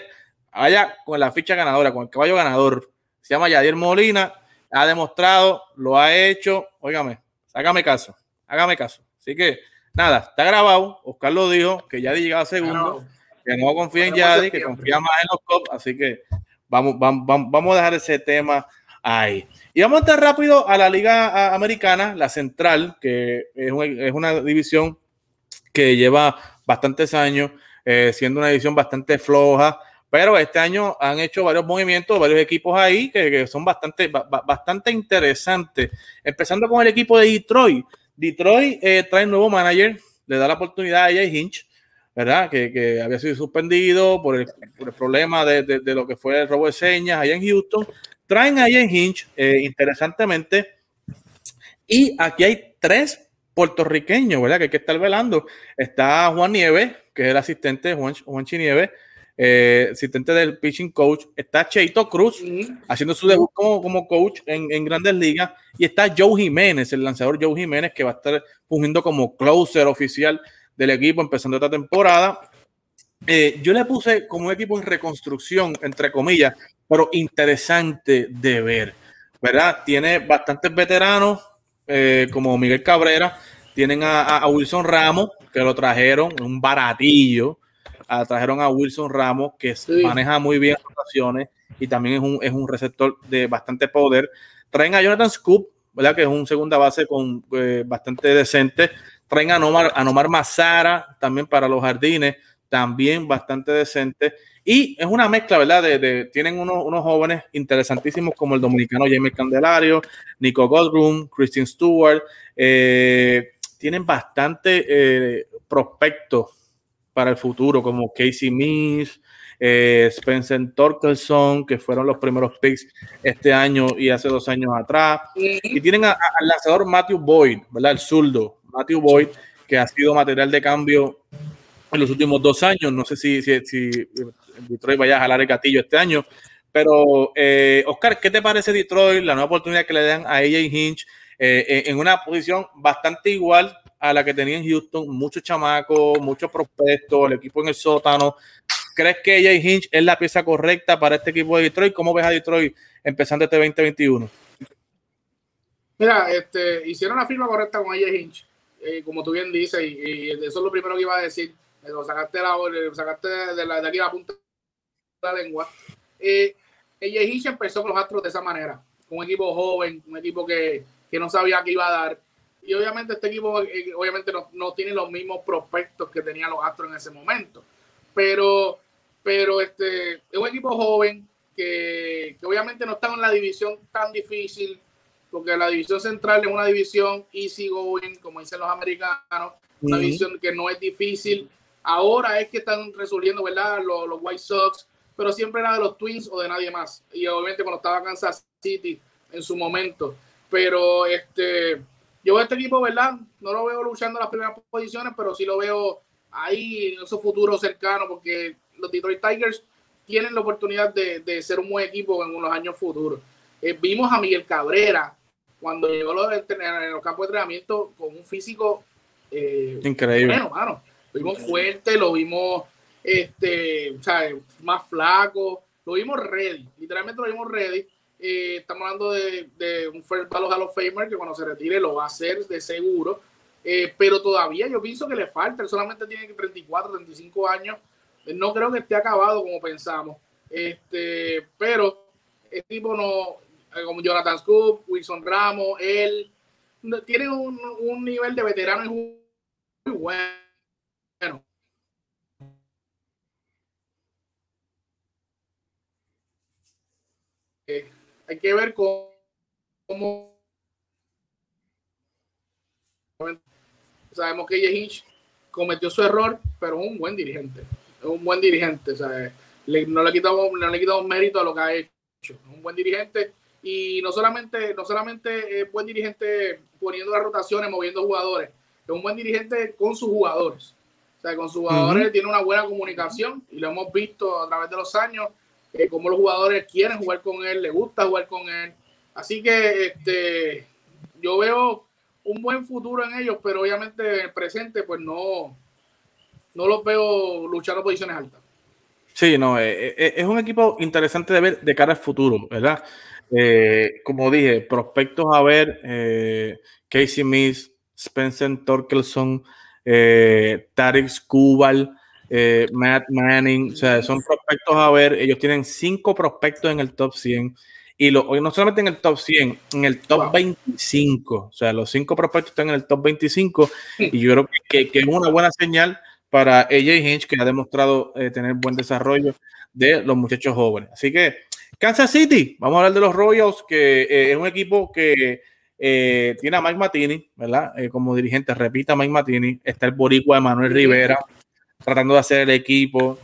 A: vaya con la ficha ganadora, con el caballo ganador. Se llama Yadier Molina, ha demostrado, lo ha hecho. Óigame, hágame caso, hágame caso. Así que, nada, está grabado. Oscar lo dijo, que Yadi llegaba segundo, que no confía en Yadi, que confía más en los cops. Así que vamos, vamos, vamos a dejar ese tema ahí. Y vamos a entrar rápido a la Liga Americana, la Central, que es, una división que lleva bastantes años eh, siendo una división bastante floja. Pero este año han hecho varios movimientos, varios equipos ahí que, son bastante, bastante interesantes. Empezando con el equipo de Detroit. Detroit eh, trae un nuevo manager, le da la oportunidad a AJ Hinch, ¿verdad? Que, había sido suspendido por el, problema de, lo que fue el robo de señas allá en Houston. Traen a AJ Hinch, eh, interesantemente, y aquí hay tres puertorriqueños, ¿verdad? Que hay que estar velando. Está Juan Nieves, que es el asistente, Juan, Juan Nieves, eh, asistente del pitching coach. Está Cheito Cruz, haciendo su debut como, como coach en, en, Grandes Ligas. Y está Joe Jiménez, el lanzador Joe Jiménez, que va a estar fungiendo como closer oficial del equipo empezando esta temporada. Eh, yo le puse como un equipo en reconstrucción, entre comillas, pero interesante de ver, ¿verdad? Tiene bastantes veteranos, eh, como Miguel Cabrera, tienen a, Wilson Ramos, que lo trajeron, un baratillo, trajeron a Wilson Ramos, que maneja muy bien rotaciones y también es un, es un receptor de bastante poder. Traen a Jonathan Scoop, ¿verdad? que es un segunda base con eh, bastante decente. Traen a Nomar, a Nomar Mazara, también para los jardines, también bastante decente. Y es una mezcla, ¿verdad? De, tienen unos, unos, jóvenes interesantísimos como el dominicano Jaime Candelario, Nico Goldrum, Christian Stewart. Eh, tienen bastante eh, prospectos para el futuro, como Casey Means, eh, Spencer Torkelson, que fueron los primeros picks este año y hace dos años atrás. Y tienen al lanzador Matthew Boyd, ¿verdad? El zurdo, Matthew Boyd, que ha sido material de cambio en los últimos dos años. No sé si, si, si Detroit vaya a jalar el gatillo este año. Pero, eh, Oscar, ¿qué te parece Detroit? La nueva oportunidad que le dan a AJ Hinch eh, en una posición bastante igual a la que tenía en Houston. Muchos chamacos, muchos prospectos, el equipo en el sótano. ¿Crees que AJ Hinch es la pieza correcta para este equipo de Detroit? ¿Cómo ves a Detroit empezando este 2021?
B: Mira, este, hicieron la firma correcta con AJ Hinch, eh, como tú bien dices, y, eso es lo primero que iba a decir lo sacaste, la, sacaste de, la, de aquí la punta de la lengua. Eh, el empezó con los Astros de esa manera, un equipo joven, un equipo que, que no sabía qué iba a dar. Y obviamente este equipo eh, obviamente no, no, tiene los mismos prospectos que tenían los Astros en ese momento. Pero, pero este, es un equipo joven que, que obviamente no está en la división tan difícil, porque la división central es una división easy going, como dicen los americanos, una división que no es difícil Ahora es que están resolviendo, ¿verdad? Los, los, White Sox, pero siempre era de los Twins o de nadie más. Y obviamente cuando estaba Kansas City en su momento. Pero este, yo este equipo, ¿verdad? No lo veo luchando en las primeras posiciones, pero sí lo veo ahí en esos futuros cercanos, porque los Detroit Tigers tienen la oportunidad de, de ser un buen equipo en unos años futuros. Eh, vimos a Miguel Cabrera cuando llegó a los, en los campos de entrenamiento con un físico
A: eh, increíble.
B: Bueno, mano lo vimos fuerte, lo vimos este, más flaco, lo vimos ready, literalmente lo vimos ready. Eh, estamos hablando de, un First Ballot Hall of Famer que cuando se retire lo va a hacer de seguro, eh, pero todavía yo pienso que le falta, él solamente tiene 34, 35 años, no creo que esté acabado como pensamos, este, pero el tipo no, eh, como Jonathan Scoop, Wilson Ramos, él, tiene un, un nivel de veterano muy bueno hay que ver cómo, sabemos que Hinch cometió su error, pero es un buen dirigente. Es un buen dirigente. no le quitamos, no le quitamos mérito a lo que ha hecho. Es un buen dirigente. Y no solamente, no solamente es buen dirigente poniendo las rotaciones, moviendo jugadores, es un buen dirigente con sus jugadores. O sea, con sus jugadores tiene una buena comunicación y lo hemos visto a través de los años, eh, cómo los jugadores quieren jugar con él, les gusta jugar con él. Así que este, yo veo un buen futuro en ellos, pero obviamente en el presente, pues no, no los veo luchando posiciones altas.
A: Sí, no, eh, eh, es un equipo interesante de ver de cara al futuro, ¿verdad? como dije, prospectos a ver, Casey Miss, Spencer Torkelson, eh, Tarek Skubal, eh, Matt Manning, o sea, son prospectos a ver, ellos tienen cinco prospectos en el top 100 y lo, no solamente en el top 100, en el top 25, o sea, los cinco prospectos están en el top 25 y yo creo que, que, es una buena señal para AJ Hinch que ha demostrado eh, tener buen desarrollo de los muchachos jóvenes. Así que Kansas City, vamos a hablar de los Royals, que eh, es un equipo que Eh, tiene a Mike Matini, ¿verdad? Eh, como dirigente, repita Mike Matini. Está el boricua de Manuel Rivera, tratando de hacer el equipo.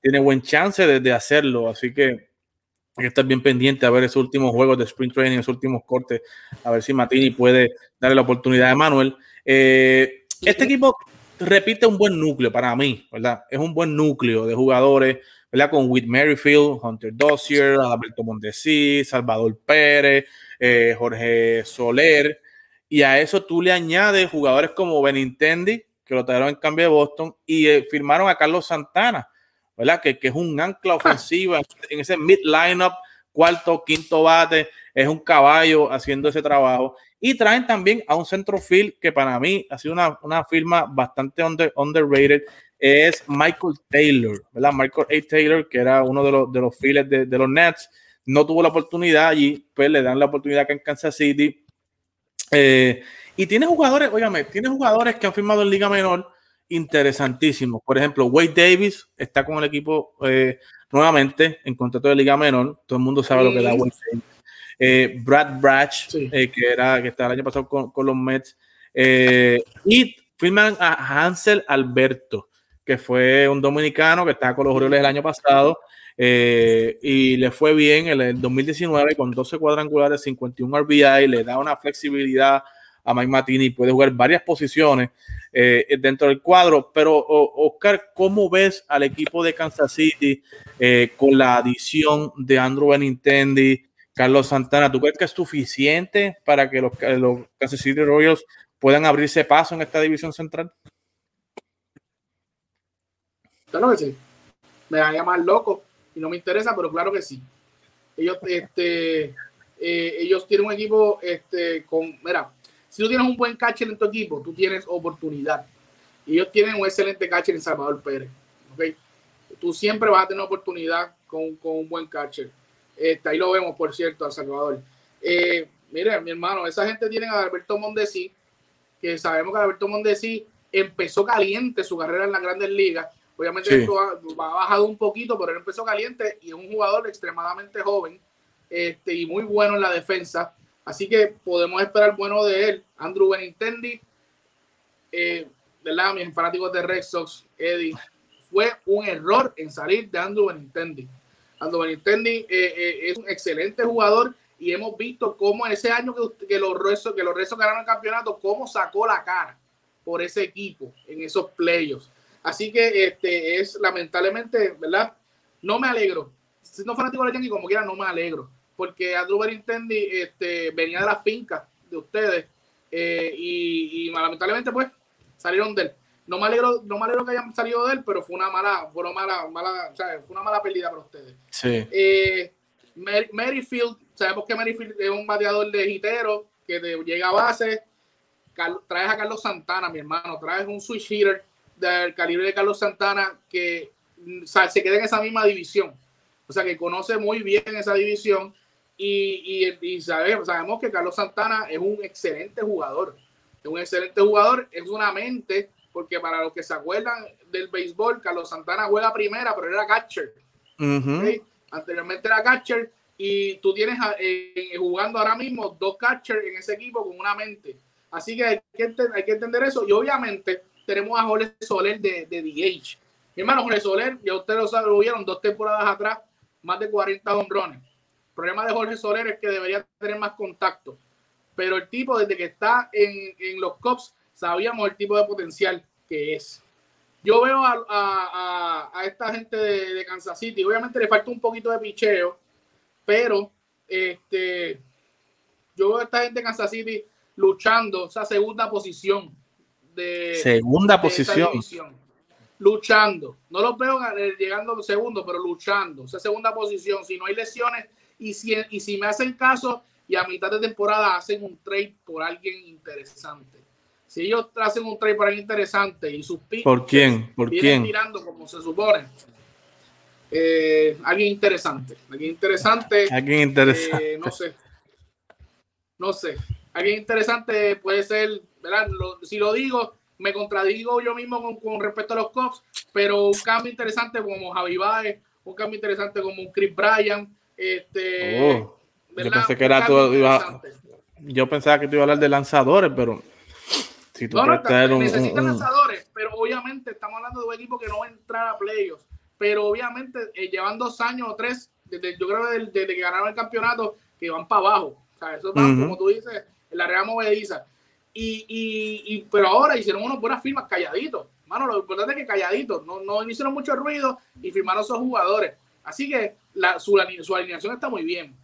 A: Tiene buen chance de, hacerlo, así que hay que estar bien pendiente a ver esos últimos juegos de sprint training, esos últimos cortes, a ver si Matini puede darle la oportunidad a Manuel. Eh, este equipo repite un buen núcleo para mí, ¿verdad? Es un buen núcleo de jugadores, ¿verdad? Con Whit Merrifield, Hunter Dossier, Alberto Mondesi, Salvador Pérez, eh, Jorge Soler, y a eso tú le añades jugadores como Benintendi, que lo trajeron en cambio de Boston, y eh, firmaron a Carlos Santana, ¿verdad? Que, que es un ancla ofensiva en ese mid lineup, cuarto, quinto bate, es un caballo haciendo ese trabajo. Y traen también a un centrofield que para mí ha sido una, una firma bastante under, underrated, es Michael Taylor, ¿verdad? Michael A. Taylor, que era uno de los, de los files de, de los Nets, no tuvo la oportunidad allí, pues le dan la oportunidad acá en Kansas City. Eh, y tiene jugadores, óigame, tiene jugadores que han firmado en Liga Menor interesantísimos. Por ejemplo, Wade Davis está con el equipo eh, nuevamente en contrato de Liga Menor. Todo el mundo sabe lo que da Wade Davis. Eh, Brad Bratch, que era que estaba el año pasado con, con los Mets. y firman a Hansel Alberto, que fue un dominicano que estaba con los Orioles el año pasado eh, y le fue bien en el 2019 con 12 cuadrangulares, 51 RBI, le da una flexibilidad a Mike Matini, puede jugar varias posiciones eh, dentro del cuadro, pero Oscar, ¿cómo ves al equipo de Kansas City eh, con la adición de Andrew Benintendi, Carlos Santana? ¿Tú crees que es suficiente para que los, Kansas City Royals puedan abrirse paso en esta división central?
B: Claro que sí. Me va a llamar loco y no me interesa, pero claro que sí. Ellos, este, eh, ellos tienen un equipo este, con, mira, si tú tienes un buen catcher en tu equipo, tú tienes oportunidad. Y ellos tienen un excelente catcher en Salvador Pérez. ¿okay? Tú siempre vas a tener oportunidad con, con un buen catcher. Este, ahí lo vemos, por cierto, a Salvador. Eh, mire, mi hermano, esa gente tiene a Alberto Mondesi, que sabemos que Alberto Mondesi empezó caliente su carrera en las grandes ligas Obviamente esto ha, bajado un poquito, pero él empezó caliente y es un jugador extremadamente joven este, y muy bueno en la defensa. Así que podemos esperar bueno de él. Andrew Benintendi, eh, ¿verdad? Mis fanáticos de Red Sox, Eddie, fue un error en salir de Andrew Benintendi. Andrew Benintendi eh, eh, es un excelente jugador y hemos visto cómo ese año que, que los Red que los Red ganaron el campeonato, cómo sacó la cara por ese equipo en esos playoffs. Así que este es lamentablemente, ¿verdad? No me alegro. Si no fanático de Yankee, como quiera, no me alegro. Porque Andrew Benintendi este, venía de la finca de ustedes eh, y, lamentablemente, pues, salieron de él. No me alegro, no me alegro que hayan salido de él, pero fue una mala, fue una mala, mala, o sea, fue una mala pérdida para ustedes.
A: Sí.
B: Eh, Merrifield, sabemos que Merrifield es un bateador de hitero que llega a base. traes a Carlos Santana, mi hermano, traes un switch hitter del calibre de Carlos Santana que se queda en esa misma división. O sea, que conoce muy bien esa división y, y, sabemos, sabemos que Carlos Santana es un excelente jugador. Es un excelente jugador, es una mente, porque para los que se acuerdan del béisbol, Carlos Santana juega primera, pero era catcher. Anteriormente era catcher y tú tienes eh, jugando ahora mismo dos catchers en ese equipo con una mente. Así que hay que, hay que entender eso y obviamente tenemos a Jorge Soler de, de DH. Mi hermano Jorge Soler, ya ustedes lo, vieron dos temporadas atrás, más de 40 honrones. Problema de Jorge Soler es que debería tener más contacto. Pero el tipo, desde que está en, en los Cubs, sabíamos el tipo de potencial que es. Yo veo a, a, a esta gente de, de, Kansas City, obviamente le falta un poquito de picheo, pero este, yo veo a esta gente de Kansas City luchando esa segunda posición
A: segunda posición.
B: Luchando. No los veo eh, llegando segundo, pero luchando. Esa segunda posición. Si no hay lesiones y si, y si me hacen caso y a mitad de temporada hacen un trade por alguien interesante. Si ellos hacen un trade por alguien interesante y sus
A: picks ¿Por quién? ¿Por quién?
B: tirando como se supone. Eh, alguien interesante. Alguien interesante.
A: Alguien interesante.
B: Eh, no sé. No sé. Alguien interesante puede ser si lo digo, me contradigo yo mismo con, respecto a los Cubs, pero un cambio interesante como Javi Baez, un cambio interesante como un Chris Bryan, este,
A: oh, yo pensé que era todo, yo pensaba que te iba a hablar de lanzadores, pero
B: si tú no, no, necesitan lanzadores, pero obviamente estamos hablando de un equipo que no va a entrar a playoffs, pero obviamente eh, llevan dos años o tres, desde, yo creo desde, desde, que ganaron el campeonato, que van para abajo. O sea, eso va, como tú dices, en la Real Movediza. Y, y, y, pero ahora hicieron unas buenas firmas calladitos. Mano, lo importante es que calladitos, no, no hicieron mucho ruido y firmaron esos jugadores. Así que la, su, su alineación está muy bien.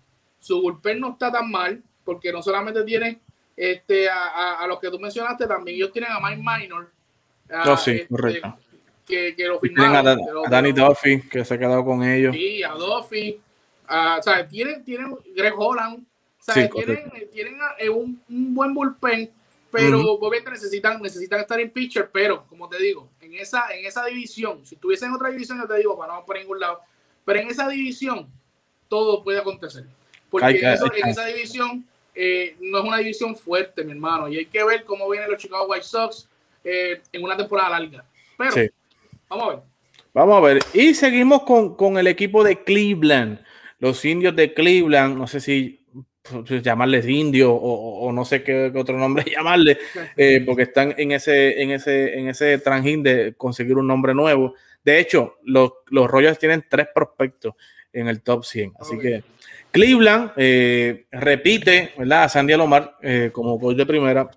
B: Su bullpen no está tan mal, porque no solamente tienen este, a, a, los que tú mencionaste, también ellos tienen a Mike Minor.
A: A, sí, este, correcto.
B: Que, que lo firmaron.
A: A, Danny Duffy, que se ha quedado con ellos.
B: Sí, a Duffy. o sea, tienen, tienen Greg Holland. O sea, tienen, tienen un, un, buen bullpen, pero obviamente necesitan, necesitan estar en pitcher, pero como te digo, en esa, en esa división, si estuviese en otra división, yo te digo, para no por ningún lado, pero en esa división todo puede acontecer. Porque en esa división eh, no es una división fuerte, mi hermano, y hay que ver cómo vienen los Chicago White Sox eh, en una temporada larga. Pero vamos a ver.
A: Vamos a ver. Y seguimos con, el equipo de Cleveland. Los indios de Cleveland, no sé si llamarles indios o, no sé qué, otro nombre llamarle, eh, porque están en ese, en ese, en ese tranjín de conseguir un nombre nuevo. De hecho, los, los Royals tienen tres prospectos en el top 100. Así que Cleveland eh, repite, ¿verdad? A Sandy Alomar eh, como coach de primera.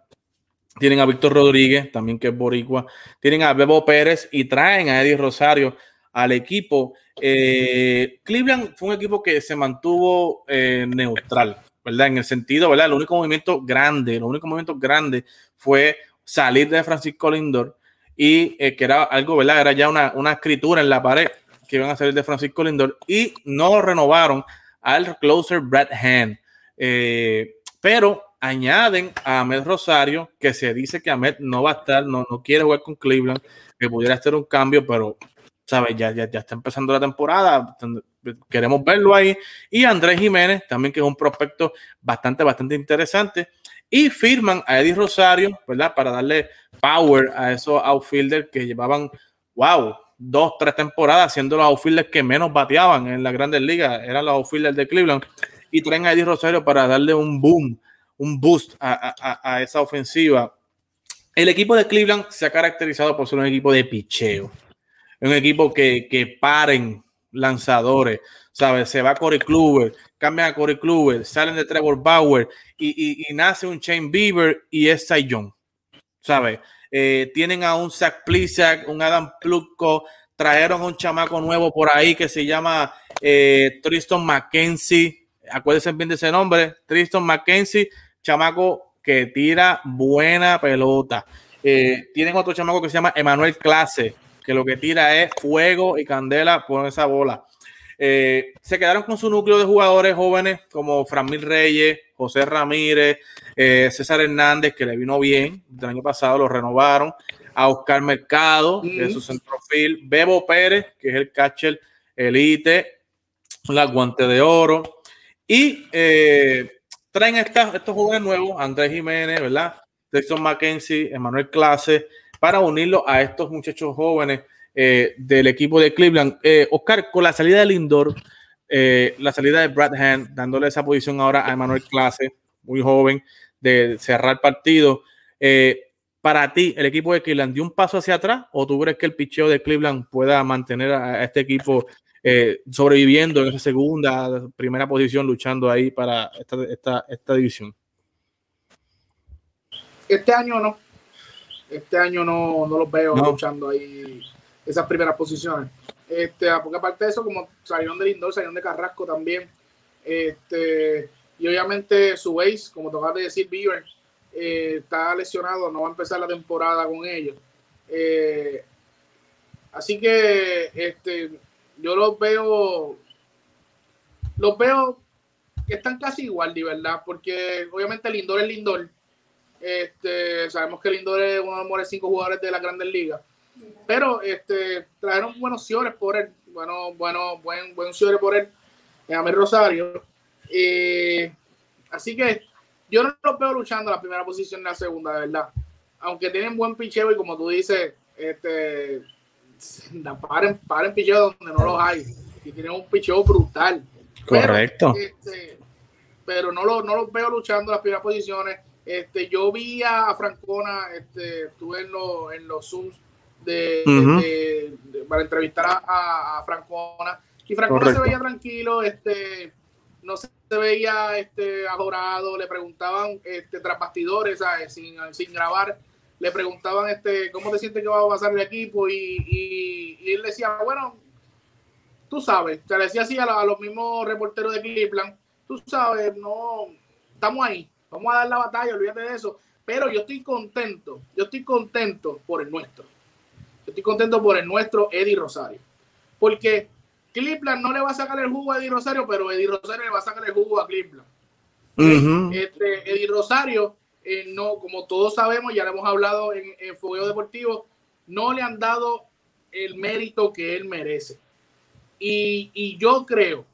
A: Tienen a Víctor Rodríguez, también que es boricua. Tienen a Bebo Pérez y traen a Eddie Rosario al equipo. Eh, Cleveland fue un equipo que se mantuvo neutral, ¿verdad? En el sentido, ¿verdad? El único movimiento grande, el único movimiento grande fue salir de Francisco Lindor y que era algo, ¿verdad? Era ya una, una escritura en la pared que iban a salir de Francisco Lindor y no renovaron al closer Brad Hand. Eh, pero añaden a Ahmed Rosario, que se dice que Ahmed no va a estar, no, no quiere jugar con Cleveland, que pudiera hacer un cambio, pero ¿sabes? Ya, ya, ya está empezando la temporada, queremos verlo ahí. Y Andrés Jiménez, también que es un prospecto bastante, bastante interesante. Y firman a Eddie Rosario, ¿verdad? Para darle power a esos outfielders que llevaban, wow, dos, tres temporadas siendo los outfielders que menos bateaban en las grandes ligas, eran los outfielders de Cleveland, y traen a Eddie Rosario para darle un boom, un boost a, esa ofensiva. El equipo de Cleveland se ha caracterizado por ser un equipo de picheo, un equipo que, que paren lanzadores, ¿sabes? Se va Corey Kluber, cambian a Corey Kluber, salen de Trevor Bauer y, nace un Shane Bieber y es Cy ¿sabes? Eh, tienen a un Zach Plisak, un Adam Plutko, trajeron a un chamaco nuevo por ahí que se llama eh, Tristan McKenzie. Acuérdense bien de ese nombre, Tristan McKenzie, chamaco que tira buena pelota. Eh, tienen otro chamaco que se llama Emanuel Clase, que lo que tira es fuego y candela por esa bola. se quedaron con su núcleo de jugadores jóvenes como Framil Reyes, José Ramírez, eh, César Hernández, que le vino bien, del año pasado lo renovaron, a Oscar Mercado, que es su centrofil, Bebo Pérez, que es el catcher elite, la guante de oro, y eh, traen estos jóvenes nuevos, Andrés Jiménez, ¿verdad? Jason McKenzie, Emanuel Clase, para unirlo a estos muchachos jóvenes eh, del equipo de Cleveland. Oscar, con la salida de Lindor, la salida de Brad Hand, dándole esa posición ahora a Emanuel Clase, muy joven, de cerrar partido. Eh, para ti, ¿el equipo de Cleveland dio un paso hacia atrás o tú crees que el picheo de Cleveland pueda mantener a, este equipo eh, sobreviviendo en esa segunda, primera posición, luchando ahí para esta, esta, división?
B: Este año no. Este año no, no los veo luchando ahí esas primeras posiciones. Este, porque aparte de eso, como salieron de Lindor, salieron de Carrasco también. Este, y obviamente su base, como tocaba de decir, Bieber, eh, está lesionado, no va a empezar la temporada con ellos. Eh, así que este, yo los veo, los veo que están casi igual, de verdad, porque obviamente Lindor es Lindor. Este, sabemos que Lindor es uno de los mejores cinco jugadores de la Grandes Ligas. Pero este, trajeron buenos ciores por él. Bueno, bueno, buen, buen por él. Amir Rosario. Eh, así que yo no los veo luchando la primera posición en la segunda, de verdad. Aunque tienen buen picheo y como tú dices, este, paren, paren picheo donde no los hay. Y tienen un picheo brutal.
A: Correcto.
B: Pero, este, pero no lo, no los veo luchando las primeras posiciones. Este, yo vi a Francona, este, estuve en, en los Zooms de, para entrevistar a, Francona. Y Francona se veía tranquilo, este, no se veía este, adorado, le preguntaban este, tras bastidores, Sin, sin grabar, le preguntaban este, cómo te sientes que va a pasar el equipo y, y, él decía, bueno, tú sabes, se le decía así a, a, los mismos reporteros de Cleveland, tú sabes, no, estamos ahí, vamos a dar la batalla, olvídate de eso, pero yo estoy contento, yo estoy contento por el nuestro estoy contento por el nuestro Eddie Rosario. Porque Cleveland no le va a sacar el jugo a Eddie Rosario, pero Eddie Rosario le va a sacar el jugo a Cleveland. este, Eddie Rosario, eh, no, como todos sabemos, ya lo hemos hablado en, en Fogueo Deportivo, no le han dado el mérito que él merece. Y, yo creo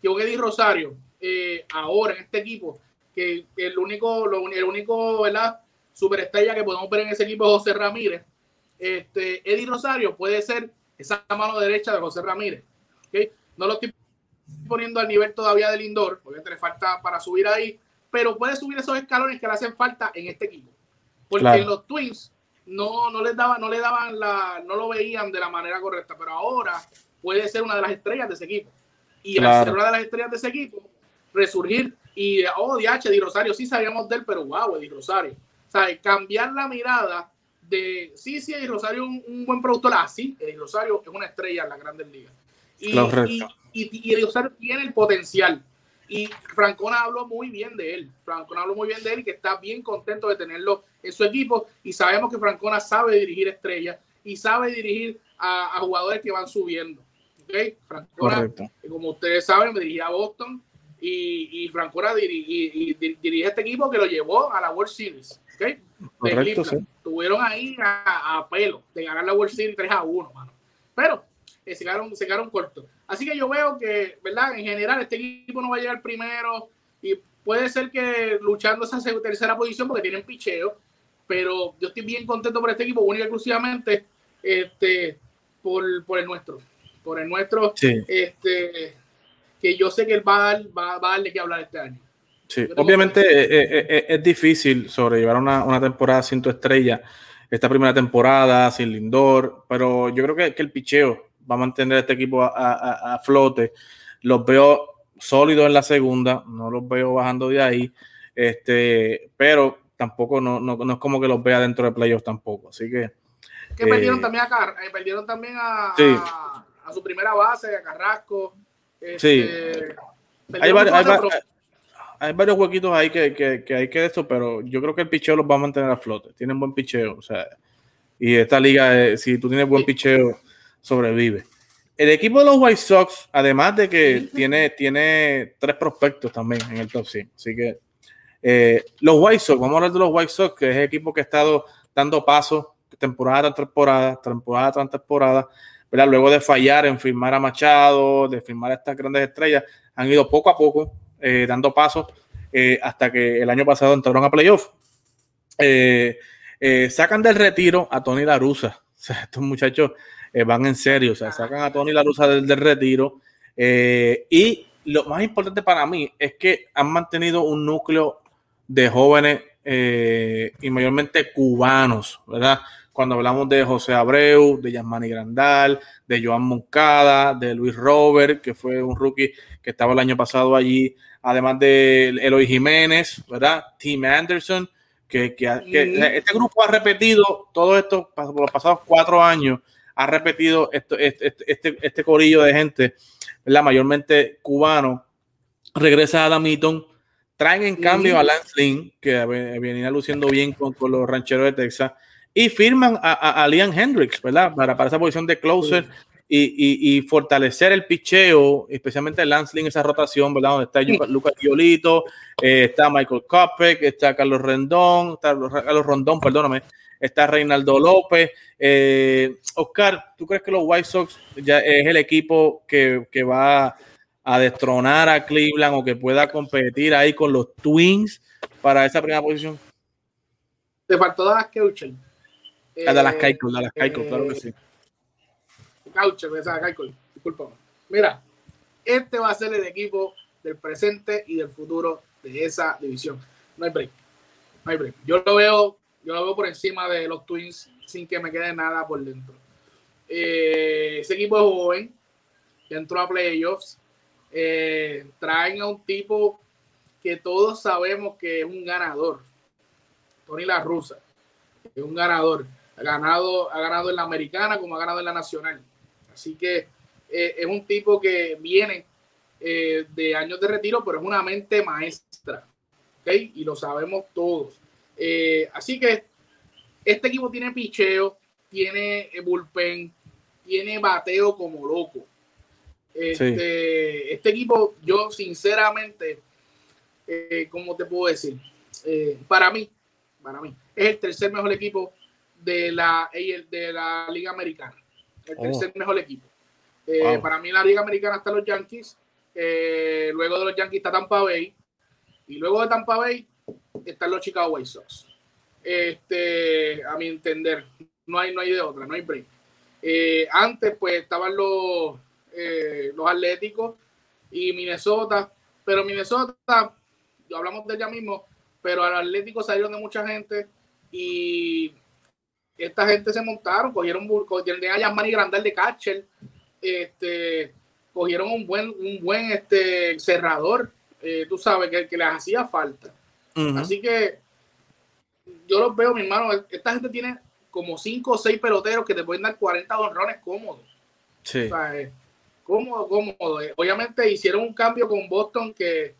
B: que un Eddie Rosario, eh, ahora en este equipo, que el único, el único, ¿verdad? Superestrella que podemos ver en ese equipo es José Ramírez este, Eddie Rosario puede ser esa mano derecha de José Ramírez. No lo estoy poniendo al nivel todavía del Lindor, porque le falta para subir ahí, pero puede subir esos escalones que le hacen falta en este equipo. Porque en los Twins no, no les daban, no le daban la, no lo veían de la manera correcta, pero ahora puede ser una de las estrellas de ese equipo. Y al ser una de las estrellas de ese equipo, resurgir y, oh, DH, Eddie Rosario, sí sabíamos de él, pero wow, Eddie Rosario. O sea, cambiar la mirada de sí, sí, Eddie Rosario un, un buen productor, así, ah, Eddie Rosario es una estrella en las grandes ligas. Y, y, y, Eddie Rosario tiene el potencial. Y Francona habló muy bien de él. Francona habló muy bien de él y que está bien contento de tenerlo en su equipo. Y sabemos que Francona sabe dirigir estrellas y sabe dirigir a, jugadores que van subiendo. ¿Okay? Francona, como ustedes saben, me dirigía a Boston y, y Francona dirige, dirige este equipo que lo llevó a la World Series. ¿okay? Correcto, sí. Tuvieron ahí a, pelo de ganar la World Series 3 a 1, mano. Pero eh, se, quedaron, se quedaron cortos. Así que yo veo que, ¿verdad? En general, este equipo no va a llegar primero y puede ser que luchando esa tercera posición porque tienen picheo, pero yo estoy bien contento por este equipo, única y exclusivamente este, por, por el nuestro. Por el nuestro, este, que yo sé que él va a, dar, va, va a darle que hablar este año.
A: Sí, obviamente eh, eh, eh, es, difícil sobrellevar una, una, temporada sin tu estrella, esta primera temporada sin Lindor, pero yo creo que, que el picheo va a mantener a este equipo a, flote. Los veo sólidos en la segunda, no los veo bajando de ahí, este, pero tampoco no, no, es como que los vea dentro de playoffs tampoco, así que...
B: Que perdieron también a perdieron también a, a, su primera base, a Carrasco.
A: Sí. Este, hay, varios, hay varios huequitos ahí que, que, hay que esto, pero yo creo que el picheo los va a mantener a flote. Tienen buen picheo, o sea, y esta liga, eh, si tú tienes buen picheo, sobrevive. El equipo de los White Sox, además de que tiene, tiene tres prospectos también en el top 100, así que eh, los White Sox, vamos a hablar de los White Sox, que es el equipo que ha estado dando pasos temporada tras temporada, temporada tras temporada, ¿verdad? luego de fallar en firmar a Machado, de firmar a estas grandes estrellas, han ido poco a poco eh, dando pasos eh, hasta que el año pasado entraron a playoff. Eh, sacan del retiro a Tony Larusa. O sea, estos muchachos van en serio. O sea, sacan a Tony Larusa del, del retiro. y lo más importante para mí es que han mantenido un núcleo de jóvenes y mayormente cubanos, ¿verdad? Cuando hablamos de José Abreu, de Yasmani Grandal, de Joan Moncada, de Luis Robert, que fue un rookie que estaba el año pasado allí, además de Eloy Jiménez, ¿verdad? Tim Anderson, que, este grupo ha repetido todo esto por los pasados cuatro años, ha repetido esto, este, este, este, corillo de gente, ¿verdad? Mayormente cubano, regresa a Adam Eaton, traen en cambio a Lance Lynn, que venía luciendo bien con, los rancheros de Texas, y firman a, a, Liam Hendricks, ¿verdad? Para, para esa posición de closer y, fortalecer el picheo, especialmente Lance Lynn, esa rotación, ¿verdad? Donde está Lucas Giolito, eh, está Michael Kopek, está Carlos Rendón, está Carlos Rondón, perdóname, está Reinaldo López. Eh, Oscar, ¿tú crees que los White Sox ya es el equipo que, va a destronar a Cleveland o que pueda competir ahí con los Twins para esa primera posición?
B: Te faltó Dallas Keuchel.
A: Ah, Dallas Keuchel, Dallas Keuchel, claro que sí.
B: Cauche, disculpa. Mira, este va a ser el equipo del presente y del futuro de esa división. No hay break. No hay break. Yo lo veo, yo lo veo por encima de los Twins sin que me quede nada por dentro. Eh, ese equipo es joven, que entró a playoffs. Eh, traen a un tipo que todos sabemos que es un ganador. Tony La Russa es un ganador. Ha ganado, ha ganado en la americana como ha ganado en la nacional. Así que eh, es un tipo que viene eh, de años de retiro, pero es una mente maestra. ¿okay? Y lo sabemos todos. Eh, así que este equipo tiene picheo, tiene bullpen, tiene bateo como loco. Este, este equipo, yo sinceramente, ¿cómo te puedo decir? para mí, para mí, es el tercer mejor equipo de la, de la Liga Americana. El oh. tercer mejor equipo. Eh, para mí la Liga Americana están los Yankees. Eh, luego de los Yankees está Tampa Bay. Y luego de Tampa Bay están los Chicago White Sox. Este, a mi entender, no hay, no hay de otra, no hay break. Eh, antes, pues estaban los, los Atléticos y Minnesota. Pero Minnesota, hablamos de ella mismo, pero al Atlético salieron de mucha gente y esta gente se montaron, cogieron, cogieron a Yasmani Grandal de catcher, este, cogieron un buen, un buen este, cerrador, eh, tú sabes, que, que les hacía falta. Así que yo los veo, mi hermano, esta gente tiene como cinco o seis peloteros que te pueden dar 40 honrones cómodos. Sí. Eh, cómodo, cómodo. Eh, obviamente hicieron un cambio con Boston que,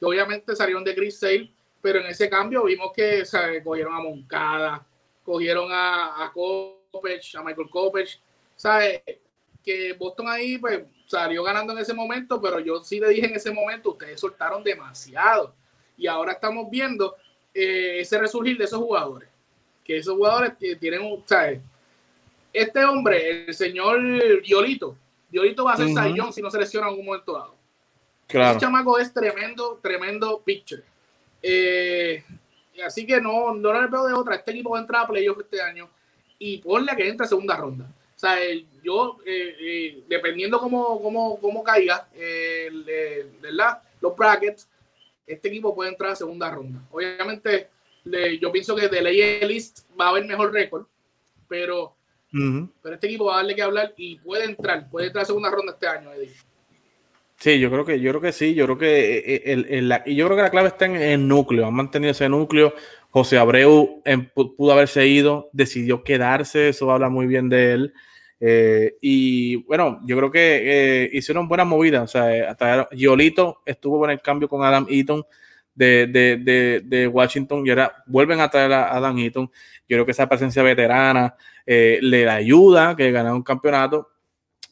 B: obviamente salieron de Chris Sale, pero en ese cambio vimos que cogieron a Moncada, cogieron a, a Kopech, a Michael Kopech, ¿sabes? Que Boston ahí pues salió ganando en ese momento, pero yo sí le dije en ese momento, ustedes soltaron demasiado. Y ahora estamos viendo eh, ese resurgir de esos jugadores. Que esos jugadores tienen, un, ¿sabes? Este hombre, el señor Violito, Violito va a ser uh si no se lesiona en algún momento dado. Claro. Ese chamaco es tremendo, tremendo pitcher. Eh, Así que no, no le veo de otra. Este equipo va a entrar a playoff este año y ponle que entre a segunda ronda. O sea, yo, eh, eh, dependiendo cómo, cómo, cómo caiga ¿verdad? los brackets, este equipo puede entrar a segunda ronda. Obviamente, yo pienso que de ley list va a haber mejor récord, pero, pero este equipo va a darle que hablar y puede entrar, puede entrar a segunda ronda este año, Eddie.
A: Sí, yo creo que, yo creo que sí, yo creo que eh, eh, el, la, y yo creo que la clave está en el núcleo, han mantenido ese núcleo. José Abreu pudo haberse ido, decidió quedarse, eso habla muy bien de él. Eh, y bueno, yo creo que hicieron buenas movidas. O sea, hasta estuvo en el cambio con Adam Eaton de, de, de, Washington y ahora vuelven a traer a Adam Eaton. Yo creo que esa presencia veterana le da ayuda, que ganar un campeonato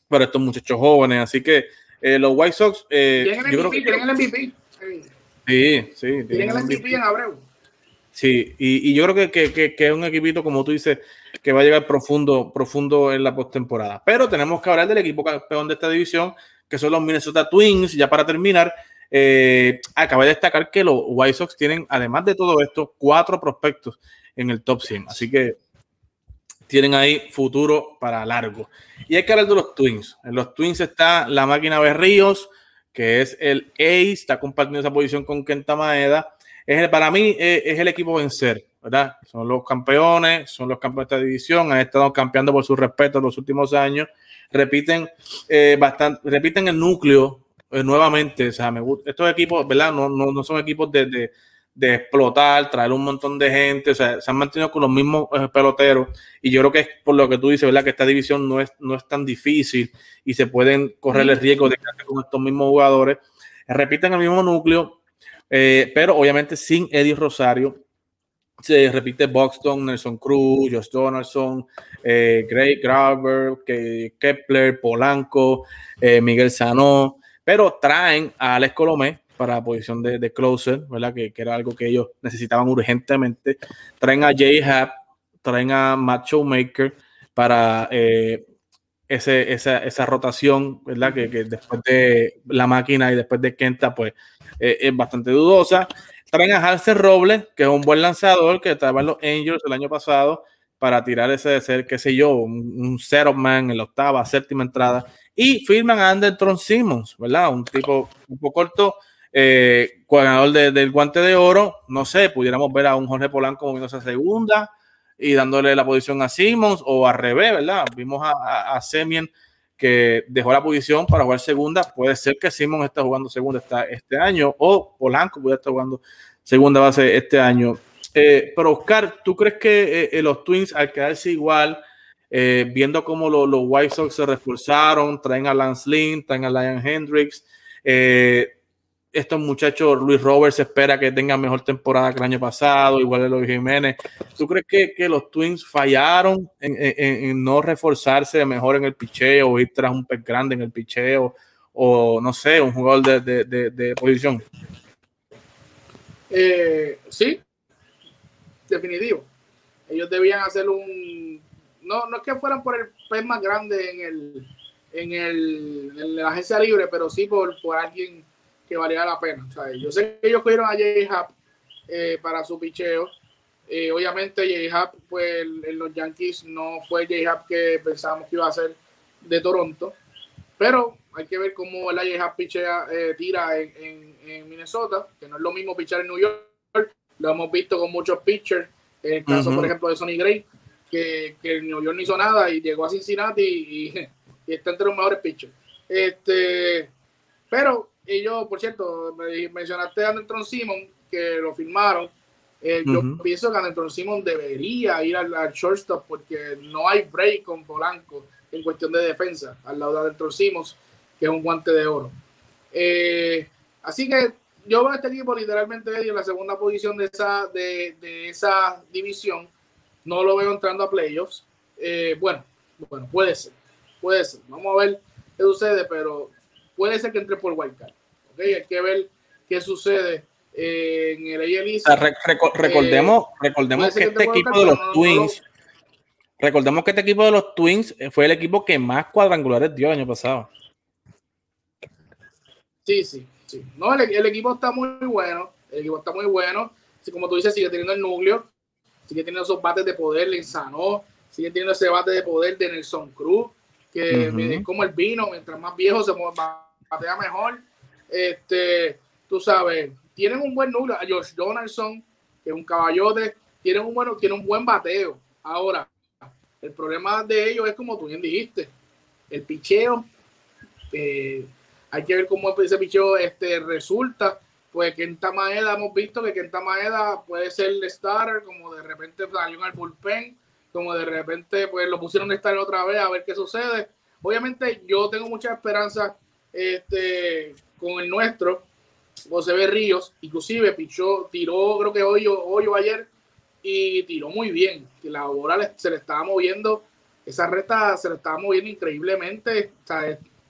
A: para estos muchachos jóvenes. Así que eh, los White Sox. Eh,
B: ¿Tienen, el MVP, tienen el MVP.
A: Sí, sí.
B: Tienen el MVP en Abreu.
A: Sí, y, y yo creo que, que, que, es un equipito, como tú dices, que va a llegar profundo, profundo en la postemporada. Pero tenemos que hablar del equipo campeón de esta división, que son los Minnesota Twins. Ya para terminar, eh, acaba de destacar que los White Sox tienen, además de todo esto, cuatro prospectos en el top 100. Así que tienen ahí futuro para largo. Y hay que hablar de los Twins. En los Twins está la máquina Berríos, que es el ace, está compartiendo esa posición con Kenta Maeda. Es para mí eh, es, el equipo vencer, ¿verdad? Son los campeones, son los campeones de esta división, han estado campeando por su respeto en los últimos años. Repiten eh, bastante, repiten el núcleo eh, nuevamente. O sea, me. Estos equipos, ¿verdad? No, no, no son equipos de explotar, traer un montón de gente, o sea, se han mantenido con los mismos eh, peloteros y yo creo que es por lo que tú dices, ¿verdad? Que esta división no es, no es tan difícil y se pueden correr el riesgo de quedarse con estos mismos jugadores. Repiten el mismo núcleo, eh, pero obviamente sin Eddie Rosario. Se repite Buxton, Nelson Cruz, Josh Donaldson, eh, Gray Graver, Kepler, Polanco, eh, Miguel Sanó, pero traen a Alex Colomé, para la posición de, closer, ¿verdad? Que, era algo que ellos necesitaban urgentemente. Traen a Jay Happ, traen a Matt Showmaker para eh, ese, esa, rotación, ¿verdad? Que, después de la máquina y después de Kenta, pues eh, es bastante dudosa. Traen a Hansen Robles, que es un buen lanzador, que estaba en los Angels el año pasado para tirar ese de ser, qué sé yo, un, un setup man en la octava, séptima entrada. Y firman a Anderson Simmons, ¿verdad? Un tipo un poco corto, eh, ganador del guante de oro, no sé, pudiéramos ver a un Jorge Polanco moviéndose a segunda y dándole la posición a Simmons o al revés, ¿verdad? Vimos a, Semien que dejó la posición para jugar segunda. Puede ser que Simmons esté jugando segunda este año o Polanco puede estar jugando segunda base este año. Eh, pero Oscar, ¿tú crees que eh, los Twins al quedarse igual, viendo cómo los White Sox se reforzaron, traen a Lance Lynn, traen a Lion Hendricks, eh, estos muchachos, Luis Roberts espera que tengan mejor temporada que el año pasado, igual de los Jiménez. ¿Tú crees que, los Twins fallaron en, no reforzarse mejor en el picheo o ir tras un pez grande en el picheo o no sé, un jugador de, posición?
B: Eh, sí, definitivo. Ellos debían hacer un. No, no es que fueran por el pez más grande en el en, el, en la agencia libre, pero sí por, por alguien que valía la pena. yo sé que ellos cogieron a Jay Happ eh, para su picheo. Eh, obviamente Jay Happ, pues en los Yankees no fue Jay Happ que pensábamos que iba a ser de Toronto. Pero hay que ver cómo la Jay Happ pichea, eh, tira en, en, Minnesota, que no es lo mismo pichar en New York. Lo hemos visto con muchos pitchers. En el caso, por ejemplo, de Sonny Gray, que, que en New York no hizo nada y llegó a Cincinnati y, y está entre los mejores pitchers. Este, pero ellos, por cierto, mencionaste a Anderson Simon, que lo firmaron. Eh, yo pienso que Anderson Simon debería ir al, shortstop porque no hay break con Polanco en cuestión de defensa, al lado de Anderson Simon, que es un guante de oro. Eh, así que yo veo a este equipo literalmente en la segunda posición de esa, de, esa división. No lo veo entrando a playoffs. Eh, bueno, bueno, puede ser, puede ser. Vamos a ver qué sucede, pero puede ser que entre por wildcard. ¿okay? Hay que ver qué sucede eh, en el AL
A: recordemos eh, recordemos que este equipo de los Twins, recordemos que este equipo de los Twins fue el equipo que más cuadrangulares dio el año pasado.
B: Sí, sí, sí. No, el, equipo está muy bueno. El equipo está muy bueno. Así como tú dices, sigue teniendo el núcleo, sigue teniendo esos bates de poder de Insano, sigue teniendo ese bate de poder de Nelson Cruz, que es como el vino, mientras más viejo se mueve batea mejor. Este, tú sabes, tienen un buen núcleo. George Donaldson, que es un caballote, tienen un, bueno, tiene un buen bateo. Ahora, el problema de ellos es como tú bien dijiste, el picheo. Eh, hay que ver cómo ese picheo este, resulta. Pues que en Tamaeda hemos visto que en Tamaeda puede ser el starter, como de repente salió en el bullpen, como de repente pues lo pusieron de starter otra vez a ver qué sucede. Obviamente yo tengo mucha esperanza este, con el nuestro, José Berríos, inclusive pichó, tiró, creo que hoy, hoy o ayer, y tiró muy bien. La bola se le estaba moviendo, esa recta se le estaba moviendo increíblemente.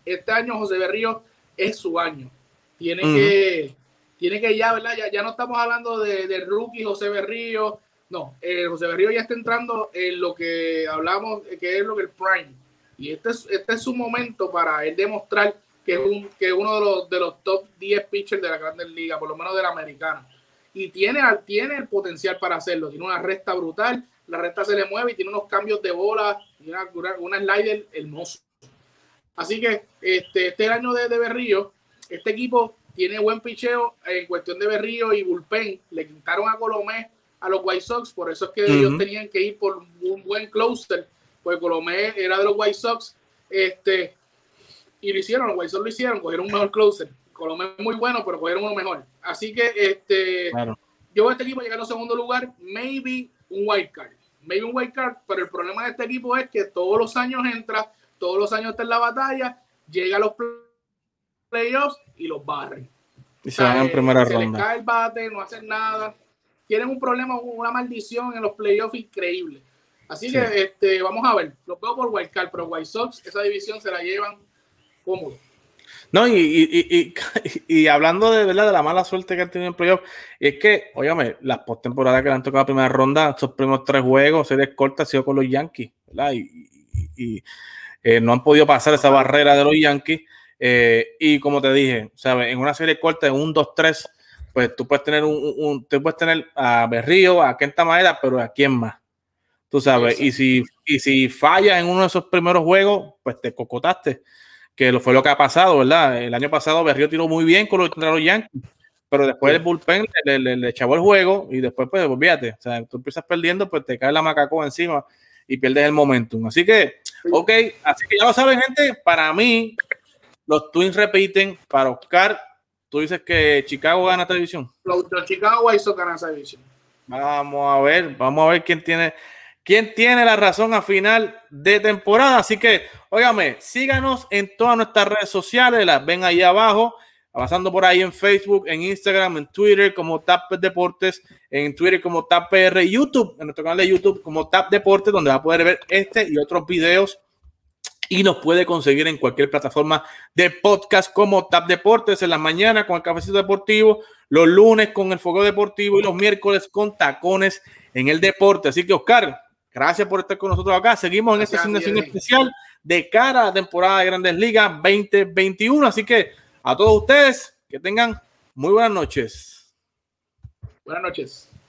B: este año José Berríos es su año. Tiene que, tiene que ya, ¿verdad? Ya, ya no estamos hablando de, rookie José Berríos. No, eh, José Berríos ya está entrando en lo que hablamos, que es lo que el prime. Y este es, este es su momento para él demostrar que es, un, que uno de los, de los top 10 pitchers de la Grandes Liga, por lo menos de la americana. Y tiene, tiene el potencial para hacerlo. Tiene una recta brutal, la recta se le mueve y tiene unos cambios de bola y una, una slider hermoso. Así que este, este año de, de Berrío, este equipo tiene buen picheo en cuestión de Berrío y Bullpen. Le quitaron a Colomé a los White Sox, por eso es que ellos tenían que ir por un buen closer, pues Colomé era de los White Sox. Este, y lo hicieron, los White lo hicieron, cogieron un mejor closer. Colombia es muy bueno, pero cogieron uno mejor. Así que este, yo a este equipo llegando en segundo lugar, maybe un wild card. Maybe un wild card, pero el problema de este equipo es que todos los años entra, todos los años está en la batalla, llega a los playoffs y los barren.
A: Y se van en primera ronda. Se
B: les cae el bate, no hacen nada. Tienen un problema, una maldición en los playoffs increíble. Así que este, vamos a ver. Los veo por wild card, pero White Sox, esa división se la llevan cómodo.
A: No, y, y, hablando de verdad de la mala suerte que han tenido en playoff, es que, óyame, las postemporadas que le han tocado a primera ronda, estos primeros tres juegos, series cortas, ha sido con los Yankees, ¿verdad? Y, eh, no han podido pasar esa barrera de los Yankees. Eh, y como te dije, ¿sabes? En una serie corta, en un 2-3, pues tú puedes tener un, tú puedes tener a Berrío, a Kenta Maeda, pero a quién más. Tú sabes, y si, y si fallas en uno de esos primeros juegos, pues te cocotaste. Que lo fue lo que ha pasado, ¿verdad? El año pasado Berrío tiró muy bien con los, contra los Yankees, pero después el bullpen le, le, echaba el juego y después, pues, olvídate, o sea, tú empiezas perdiendo, pues te cae la macaco encima y pierdes el momentum. Así que, ok, así que ya lo saben, gente, para mí, los Twins repiten, para Oscar, tú dices que Chicago gana televisión.
B: Los, los Chicago White Sox ganan televisión.
A: Vamos a ver, vamos a ver quién tiene quién tiene la razón a final de temporada. Así que, óigame, síganos en todas nuestras redes sociales, las ven ahí abajo, pasando por ahí en Facebook, en Instagram, en Twitter como Tap Deportes, en Twitter como Tap PR, YouTube, en nuestro canal de YouTube como Tap Deportes, donde va a poder ver este y otros videos. Y nos puede conseguir en cualquier plataforma de podcast como Tap Deportes en la mañana con el cafecito deportivo, los lunes con el fuego deportivo y los miércoles con tacones en el deporte. Así que, Oscar, Gracias por estar con nosotros acá. Seguimos en esta asignación especial de cara a la temporada de Grandes Ligas 2021. Así que a todos ustedes que tengan muy buenas noches.
B: Buenas noches.